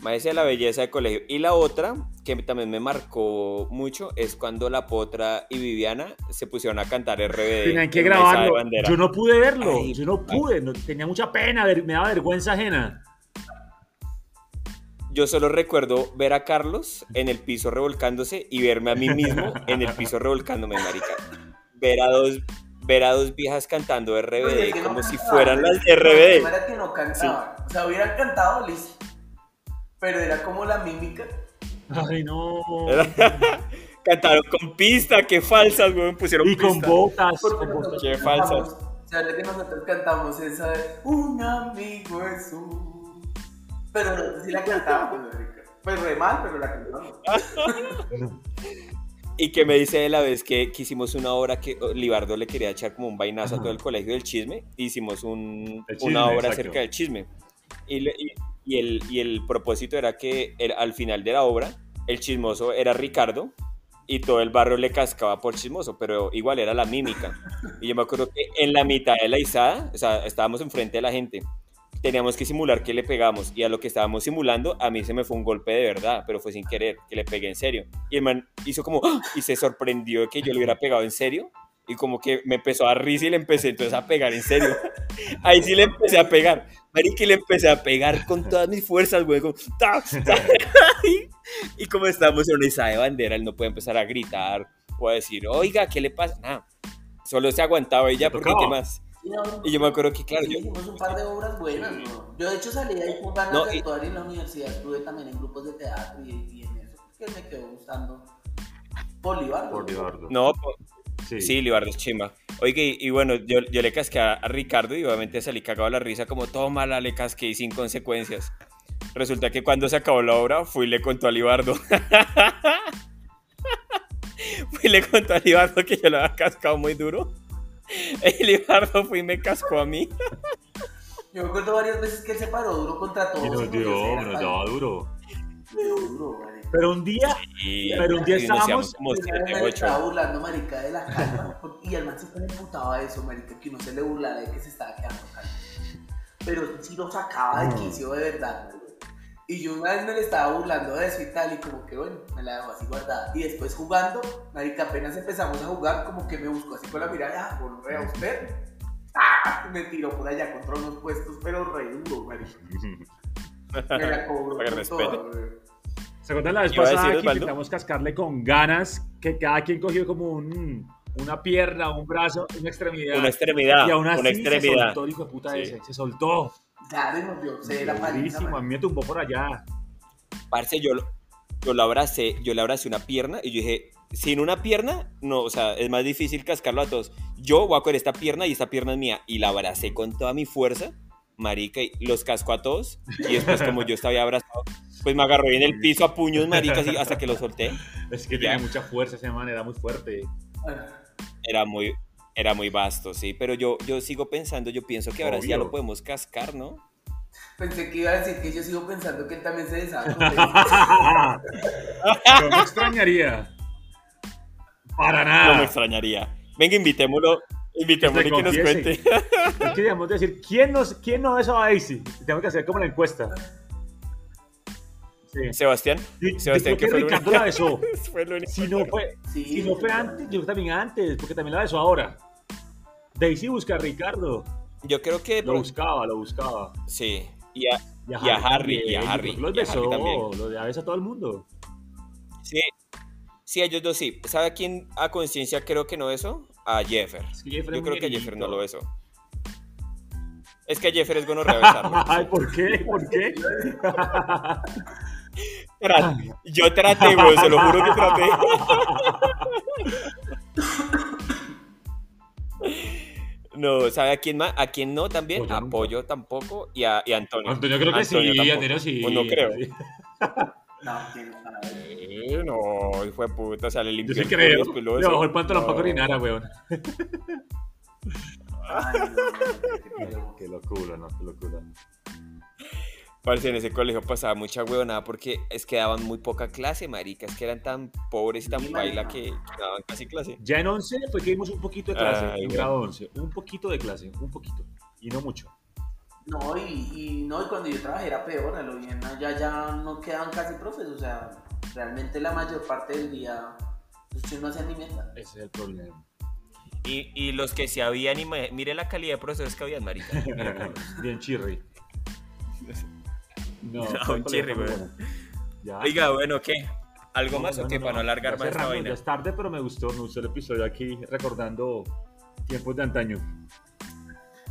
Maestra de la belleza de colegio. Y la otra, que también me marcó mucho, es cuando la Potra y Viviana se pusieron a cantar RBD. Tenían que grabarlo. Yo no pude verlo. Ay, yo no pude. no- tenía mucha pena. me daba vergüenza ajena. Yo solo recuerdo ver a Carlos en el piso revolcándose y verme a mí mismo en el piso revolcándome, marica. Ver a dos, ver a dos viejas cantando RBD no como si fueran las de RBD. era que no cantaban. O sea, hubieran cantado, listo. Pero era como la mímica. Ay, no. Cantaron con pista, qué falsas, weón, pusieron Y con pista. con botas. Qué cantamos- falsas. O sea, que nosotros cantamos esa de Un amigo es un. Pero no, sí la cantábamos. Pues re mal, pero la cantábamos. Y que me dice de la vez que, que hicimos una obra que oh, Libardo le quería echar como un vainazo a todo el colegio del chisme. Hicimos un- El chisme, una obra exacto. acerca del chisme. Y, le- y- y el, y el propósito era que al final de la obra, el chismoso era Ricardo y todo el barrio le cascaba por chismoso, pero igual era la mímica. Y yo me acuerdo que en la mitad de la izada, o sea, estábamos enfrente de la gente, teníamos que simular que le pegamos y a lo que estábamos simulando a mí se me fue un golpe de verdad, pero fue sin querer, que le pegué en serio. Y el man hizo como ¡ah! y se sorprendió de que yo le hubiera pegado en serio y como que me empezó a risa y le empecé entonces a pegar en serio. Ahí sí le empecé a pegar. Marica, y le empecé a pegar con todas mis fuerzas, güey. como, ¡ta! ¡ta! y como estábamos en una izada de bandera, él no puede empezar a gritar o a decir, oiga, ¿qué le pasa? Nada. Solo se aguantaba ella porque. ¿qué más? Y, no, Y yo me acuerdo que, claro, sí, yo, hicimos un par de obras buenas, ¿no? Yo, de hecho, salí ahí con ganas No, de y- actuar en la universidad. Estuve también en grupos de teatro y, y en eso. Que me quedó gustando. Bolívar. Por Libardo. no, po- Sí. Sí, Libardo es chimba. Oiga, y, y bueno, yo, yo le casqué a, a Ricardo y obviamente salí cagado a la risa como, tómala, le casqué y sin consecuencias. Resulta que cuando se acabó la obra, fui y le contó a Libardo. fui y le contó a Libardo que yo le había cascado muy duro. Y Libardo fue y me cascó a mí. Yo me acuerdo varias veces que él se paró duro contra todos. Y nos dio, nos daba duro. duro, marica. Pero un día, Pero un día estábamos- como siete, ocho. estaba burlando, marica, de la calma. Y al man se pone emputado a eso, marica, que uno se le burlara de que se estaba quedando calma. Pero sí lo sacaba de quicio de verdad, marica. Y yo una vez me le estaba burlando de eso y tal, y como que bueno, me la dejó así guardada. Y después jugando, marica, apenas empezamos a jugar, como que me buscó así con la mirada, ah, bueno, a usted. ¡Ah! Me tiró por allá contra unos puestos, pero re duro, marica. Me la cobró Para que respete. güey. ¿Se acuerdan la vez pasada que Osvaldo. intentamos cascarle con ganas? Que cada quien cogió como un, una pierna, un brazo, una extremidad. Una extremidad, y aún así una extremidad. se soltó hijo de puta Sí. ese. Se soltó. Claro, y nos dio cera, paliza. A mí me tumbó por allá. Parce, yo, lo- yo la abracé, yo le abracé una pierna y yo dije, sin una pierna, no, o sea, es más difícil cascarlo a todos. Yo voy a coger esta pierna y esta pierna es mía. Y la abracé con toda mi fuerza, marica, y los casco a todos. Y después, como yo estaba abrazado, pues me agarró en el piso a puños, marica, así, hasta que lo solté. Es que tiene mucha fuerza ese man, era muy fuerte. Era muy, era muy vasto, sí. Pero yo, yo sigo pensando, yo pienso que ahora sí ya lo podemos cascar, ¿no? Pensé que iba a decir que yo sigo pensando que él también se deshace. Yo me extrañaría. Para No nada. me extrañaría. Venga, invitémoslo, invitémoslo y que nos cuente. Es que debemos decir, ¿quién, nos, quién no besó a Daisy? Tenemos que hacer como la encuesta. Sí. Sebastián. Yo- Sebastián, yo que creo fue que el Ricardo la besó. fue el único. Si no fue, Sí. si no fue antes, yo que también antes, porque también la besó ahora. Daisy busca a Ricardo. Yo creo que. Lo buscaba, lo buscaba. Sí. Y a- Y a, Y a Harry, y a Harry, que Los besó, también. lo de besa a todo el mundo. sí. Sí, ellos dos sí. ¿Sabe a quién a conciencia creo que no besó? A Jeffer. Es que Jeffer es Yo creo que Jeffer no lo besó. Es que Jeffer es gonorrea besarlo. Ay, ¿por qué? ¿Por qué? Tra- Yo traté, güey, se lo juro que traté. No, ¿sabe a quién más? ¿A quién no también? Pollo a nunca. Pollo tampoco y a, y a Antonio. Antonio creo que Antonio sí, tampoco. Antonio sí. O no creo. Sí. No. Eh, no, hijo de puta, o sea, le Yo limpió sí el culo y creo. Le bajó el pantalón No. para orinar, weón. Ay, no. Qué locura, no, qué locura. Parce, en ese colegio pasaba mucha huevonada porque es que daban muy poca clase, marica. Es que eran tan pobres y tan Sí, baila que, que daban casi clase. Ya en 11 fue que vimos un poquito de clase, Ay, en bueno. grado 11. Un poquito de clase, un poquito. Y no mucho. No, y, y no, y cuando yo trabajé era peor, a lo bien, allá ya no quedaban casi profes, o sea, realmente la mayor parte del día los chicos no hacían ni mierda. Ese es el problema. Y, y los que se habían, ima- mire la calidad de profesores que habían, marica. Bien chirri. No, No, fue un chirri, weón. bueno. Oiga, bueno, ¿qué? ¿Algo No, más o no, qué? no, Para no alargar más esta vaina. Ya es tarde, pero me gustó, me gustó el episodio aquí recordando tiempos de antaño.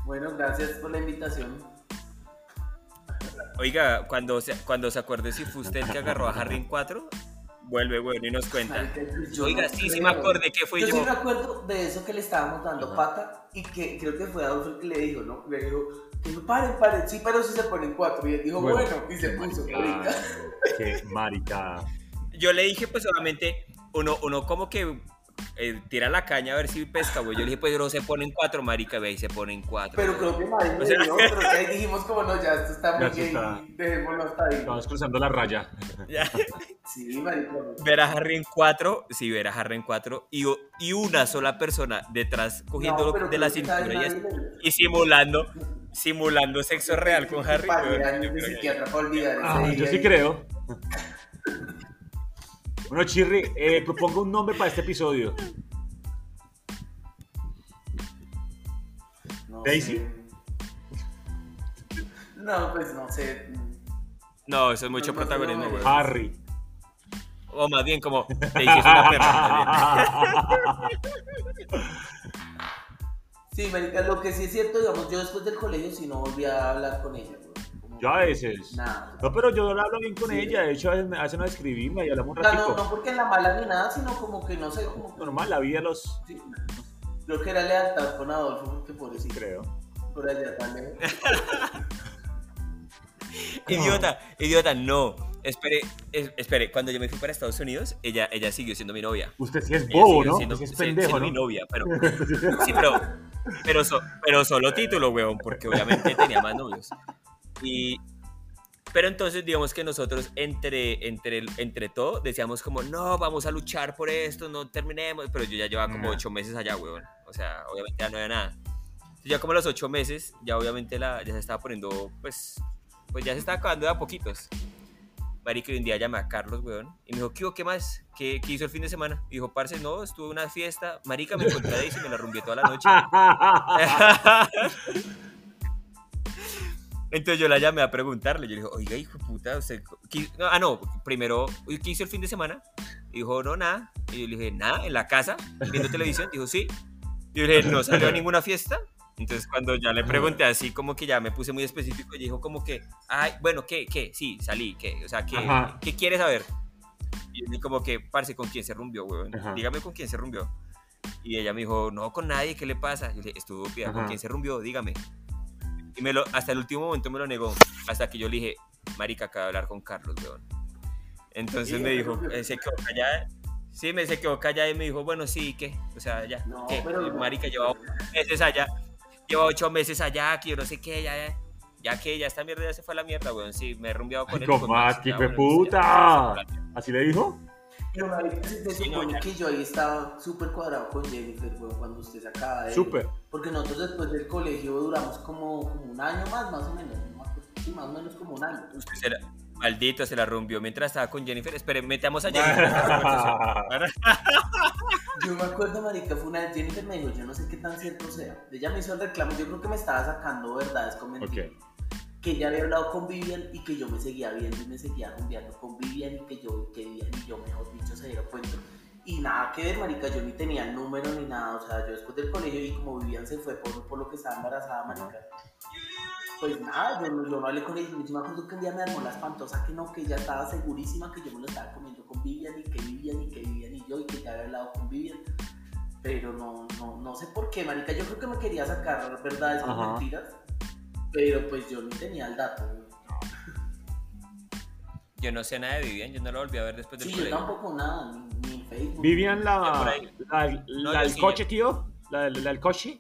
Bueno, gracias por la invitación. Oiga, cuando se, cuando se acuerde si fue usted el que agarró a Harry en 4, vuelve, bueno, y nos cuenta. Yo Oiga, no sí, sí creo. me acordé que fui Yo yo. sí me acuerdo de eso que le estábamos dando Ajá. pata y que creo que fue Adolfo el que le dijo, ¿no? Le dijo, no, paren, paren, sí, pero si se ponen cuatro. Y él dijo, bueno, y se puso. maricada, marica. Qué marica. Yo le dije, pues obviamente, uno, uno como que eh, tira la caña a ver si pesca, güey. Yo le dije, pues no se ponen cuatro, marica, ve, y se ponen cuatro. Pero creo que nadie O sea- dio, pero que ahí dijimos como no, ya esto está muy gay, está- dejémoslo hasta ahí. Estamos cruzando la raya. Ya. Sí, marica. Ver a Harry en cuatro, sí, ver a Harry en cuatro, y, y una sola persona detrás cogiendo No, de la cintura y, y simulando, simulando sexo real con Harry. Yo para olvidar Ah, yo sí creo. Bueno, Chirri, eh, propongo un nombre para este episodio. No Daisy. sé. No, pues no sé. No, eso es mucho No, protagonismo, no, güey. Harry. O más bien como, dije es una perra. Sí, marica, lo que sí es cierto, digamos, yo después del colegio sí no volví a hablar con ella, güey. Yo a veces. Nada. No, pero yo hablo bien con Sí. ella. De hecho, a veces me hacen a escribirme y hablamos un ratito. no, no porque en la mala ni nada, sino como que no sé, como Normal, la vida los. sí. Creo que era lealtad con Adolfo, porque pobrecito, Creo. por allá lejos. Idiota, idiota, no. Espere, es- espere, cuando yo me fui para Estados Unidos, ella, ella siguió siendo mi novia. Usted sí es bobo, ¿no? siendo- Usted sí es si- pendejo, siendo ¿no? mi novia, pero... Sí, pero, pero, so- pero solo título, weón, porque obviamente tenía más novios. Y... Pero entonces, digamos que nosotros entre, entre, entre todo decíamos como, no, vamos a luchar por esto, no terminemos. Pero yo ya llevaba como ocho meses allá, weón. O sea, obviamente ya no había nada. Entonces, ya como a los ocho meses, ya obviamente la, ya se estaba poniendo, pues, pues ya se estaba acabando de a poquitos. Marico, y un día llamé a Carlos, weón, y me dijo, ¿qué? ¿qué más? ¿Qué, ¿Qué hizo el fin de semana? Y dijo, parce, no, estuve en una fiesta. Marica, me encontré a Daisy y me la rumbié toda la noche. Entonces yo la llamé a preguntarle. Yo le dije, oiga, hijo de puta, usted. qué- no, ah, no, primero, "Oye, ¿qué hizo el fin de semana? Y dijo, no, nada. Y yo le dije, nada, en la casa, viendo televisión. Dijo, sí. Y yo le dije, ¿no salió a ninguna fiesta? Entonces cuando ya le pregunté así, como que ya me puse muy específico, y dijo, como que, ay, bueno, ¿qué? ¿Qué? Sí, salí, ¿qué? O sea, ¿qué, Ajá. ¿qué quieres saber? Y como que, parce, ¿con quién se rumbió, weón? Dígame con quién se rumbió. Y ella me dijo, no, con nadie, ¿qué le pasa? Yo le dije, estúpida, ¿con quién se rumbió? Dígame. Y me lo, hasta el último momento me lo negó. Hasta que yo le dije, marica, acabo de hablar con Carlos, weón. Entonces Sí, me dijo, eh, se quedó callada. Sí, me se quedó callada y me dijo, bueno, sí, ¿qué? O sea, ya, No, ¿qué? pero. Marica, lleva ocho meses allá. Lleva ocho meses allá, que yo no sé qué, ya, ya. Ya que ya esta mierda ya se fue a la mierda, weón. Sí, me he rumbeado con Ay, él. con ¿cómo Max, es? ¡Qué ya, hijo de bueno, sí, ya, puta! la. ¿Así le dijo? Pero marica, se se supone que yo ahí estaba súper cuadrado con Jennifer, weón, cuando usted se acaba de... Súper. Porque nosotros después del colegio duramos como, como un año más, más o menos. ¿no? Sí, más o menos como un año. Usted será, Maldito, se la rompió mientras estaba con Jennifer. Espere, metamos a Jennifer. Yo me acuerdo, marica, fue una vez Jennifer me dijo, yo no sé qué tan cierto sea. Ella me hizo el reclamo, yo creo que me estaba sacando verdades con mentiras. Que ella había hablado con Vivian y que yo me seguía viendo y me seguía rumbeando con Vivian y que yo, que Vivian y yo, mejor dicho, se diera cuenta. Y nada que ver, marica, yo ni tenía el número ni nada. O sea, yo después del colegio y como Vivian se fue por, por lo que estaba embarazada, marica. Pues nada, yo, yo no hablé con ella. Yo me acuerdo que un día me armó la espantosa que no, que ella estaba segurísima que yo me lo estaba comiendo con Vivian y que Vivian y que Vivian y yo y que ya había hablado con Vivian. Pero no, no, no sé por qué, marica. Yo creo que me quería sacar verdades con Ajá. mentiras. Pero pues yo ni tenía el dato. Yo no sé nada de Vivian, yo no la volví a ver después del Sí, yo tampoco nada, ni, ni en Facebook. Vivian, la, la, No, la del sí, coche, yo- tío. La, la del coche.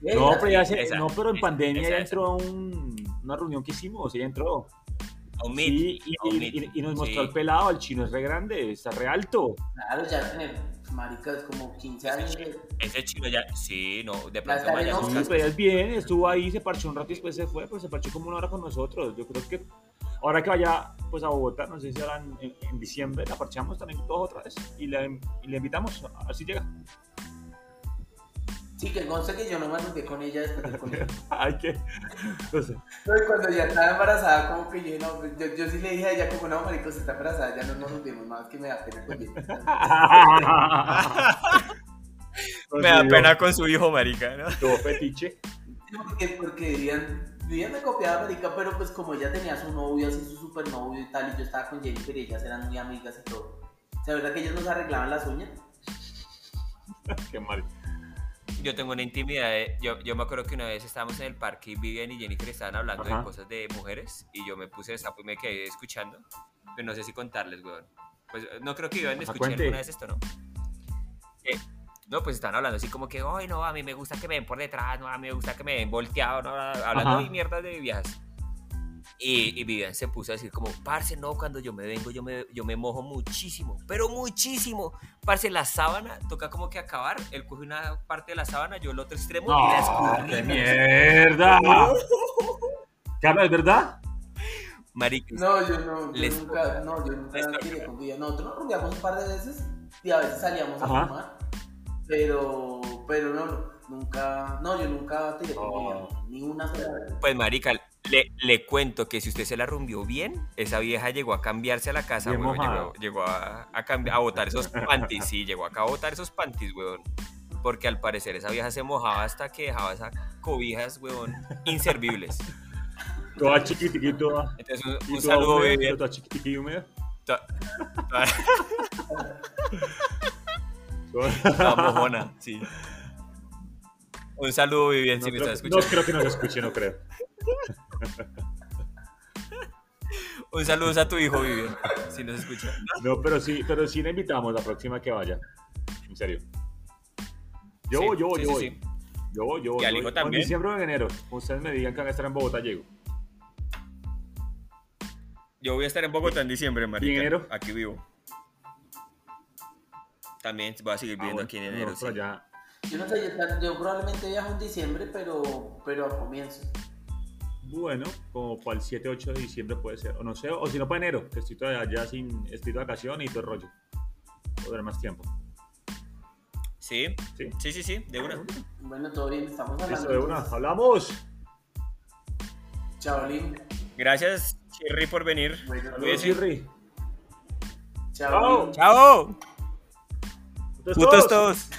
No, pero ya se- esa, no, pero en esa, pandemia esa, ya entró a un- una reunión que hicimos, ella entró. A un meet, Sí, y, y- nos mostró Sí. el pelado, el chino es re grande, está re alto. Claro, ya tener maricas como 15 años. Ese chino ya, sí, no, de pronto vaya ¿no? Sí, pero es bien, estuvo ahí, se parchó un rato y después se fue, pero se parchó como una hora con nosotros. Yo creo que ahora que vaya pues a Bogotá, no sé si ahora en, en- en diciembre, la parchamos también todos otra vez y le, y le invitamos, así llega. Sí, que conste que yo no me arrugué con ella después del colegio. Hay que, no sé. Pero cuando ya estaba embarazada, como que yo, no, yo, yo sí le dije a ella, como no, marico, si está embarazada, ya no nos rompimos más, que me da pena con ella. Me da pena con su hijo, marica, ¿no? Todo fetiche. Porque, porque Vivian, Vivian me copiaba, marica, pero pues como ella tenía su novio, así su super novio y tal, y yo estaba con Jennifer y ellas eran muy amigas y todo. O sea, ¿verdad que ellas nos arreglaban las uñas? Qué mal. Yo tengo una intimidad. de- yo, yo me acuerdo que una vez estábamos en el parque y Vivian y Jennifer estaban hablando Ajá. de cosas de mujeres y yo me puse de sapo y me quedé escuchando. Pero no sé si contarles, weón. Pues eh, no creo que Vivian Ajá, escuché cuente. alguna vez esto, ¿no? Eh, no, pues estaban hablando así como que, ay, no, a mí me gusta que me den por detrás, no, a mí me gusta que me den volteado, no, hablando Ajá. de mierdas de viejas. Y, y Vivian se puso a decir como, parce, no, cuando yo me vengo yo me, yo me mojo muchísimo, pero muchísimo. Parce, la sábana toca como que acabar, él coge una parte de la sábana, yo el otro extremo y la ¡No! escurrí. ¡Qué mierda! Carlos, ¿es verdad? Marica, No, yo no, yo Les- nunca, no, yo nunca les- tiré con Vivian. Nosotros nos rumbeamos un par de veces y a veces salíamos Ajá. a fumar, pero, pero no, no, nunca, no, yo nunca tiré con Oh. Vivian, ni una sola vez. pues marica, le, le cuento que si usted se la rumbió bien, esa vieja llegó a cambiarse a la casa, weón, llegó, llegó a, a, cambi- a botar esos panties, sí, llegó acá a botar esos panties, weón. Porque al parecer esa vieja se mojaba hasta que dejaba esas cobijas, weón, inservibles. Toda chiquitica y toda. Entonces, un, saludo. Toda y húmeda. Toda- toda- mojona, sí. Un saludo, Vivian, No, si me estás no escuchando. creo que nos escuche, no creo. Un saludo a tu hijo, Vivian, si nos escucha. No, pero sí, pero sí le invitamos la próxima que vaya. En serio. Yo Sí, voy, yo voy, sí, yo sí, voy. Yo voy, yo voy. Y al yo hijo voy. También. En diciembre o en enero. Ustedes me digan que van a estar en Bogotá, llego. Yo voy a estar en Bogotá en diciembre, marica. enero? Aquí vivo. También voy a seguir Ah, viviendo bueno, aquí en enero. por sí. allá. Yo no sé, yo, yo probablemente viajo en diciembre, pero, pero a comienzo. Bueno, como para el 7, 8 de diciembre puede ser. O no sé, o si no para enero, que estoy todavía ya sin, estoy de vacaciones y todo el rollo. Podré más tiempo. Sí, ¿Sí? sí, sí, sí, de una. Bueno, todo bien, estamos hablando. Listo, de una. entonces. ¡Hablamos! Chaolín. Gracias, Chirri, por venir. Bueno, Saludos. Chirri. Chaolín. ¡Chao! Putos ¡Putos todos. todos!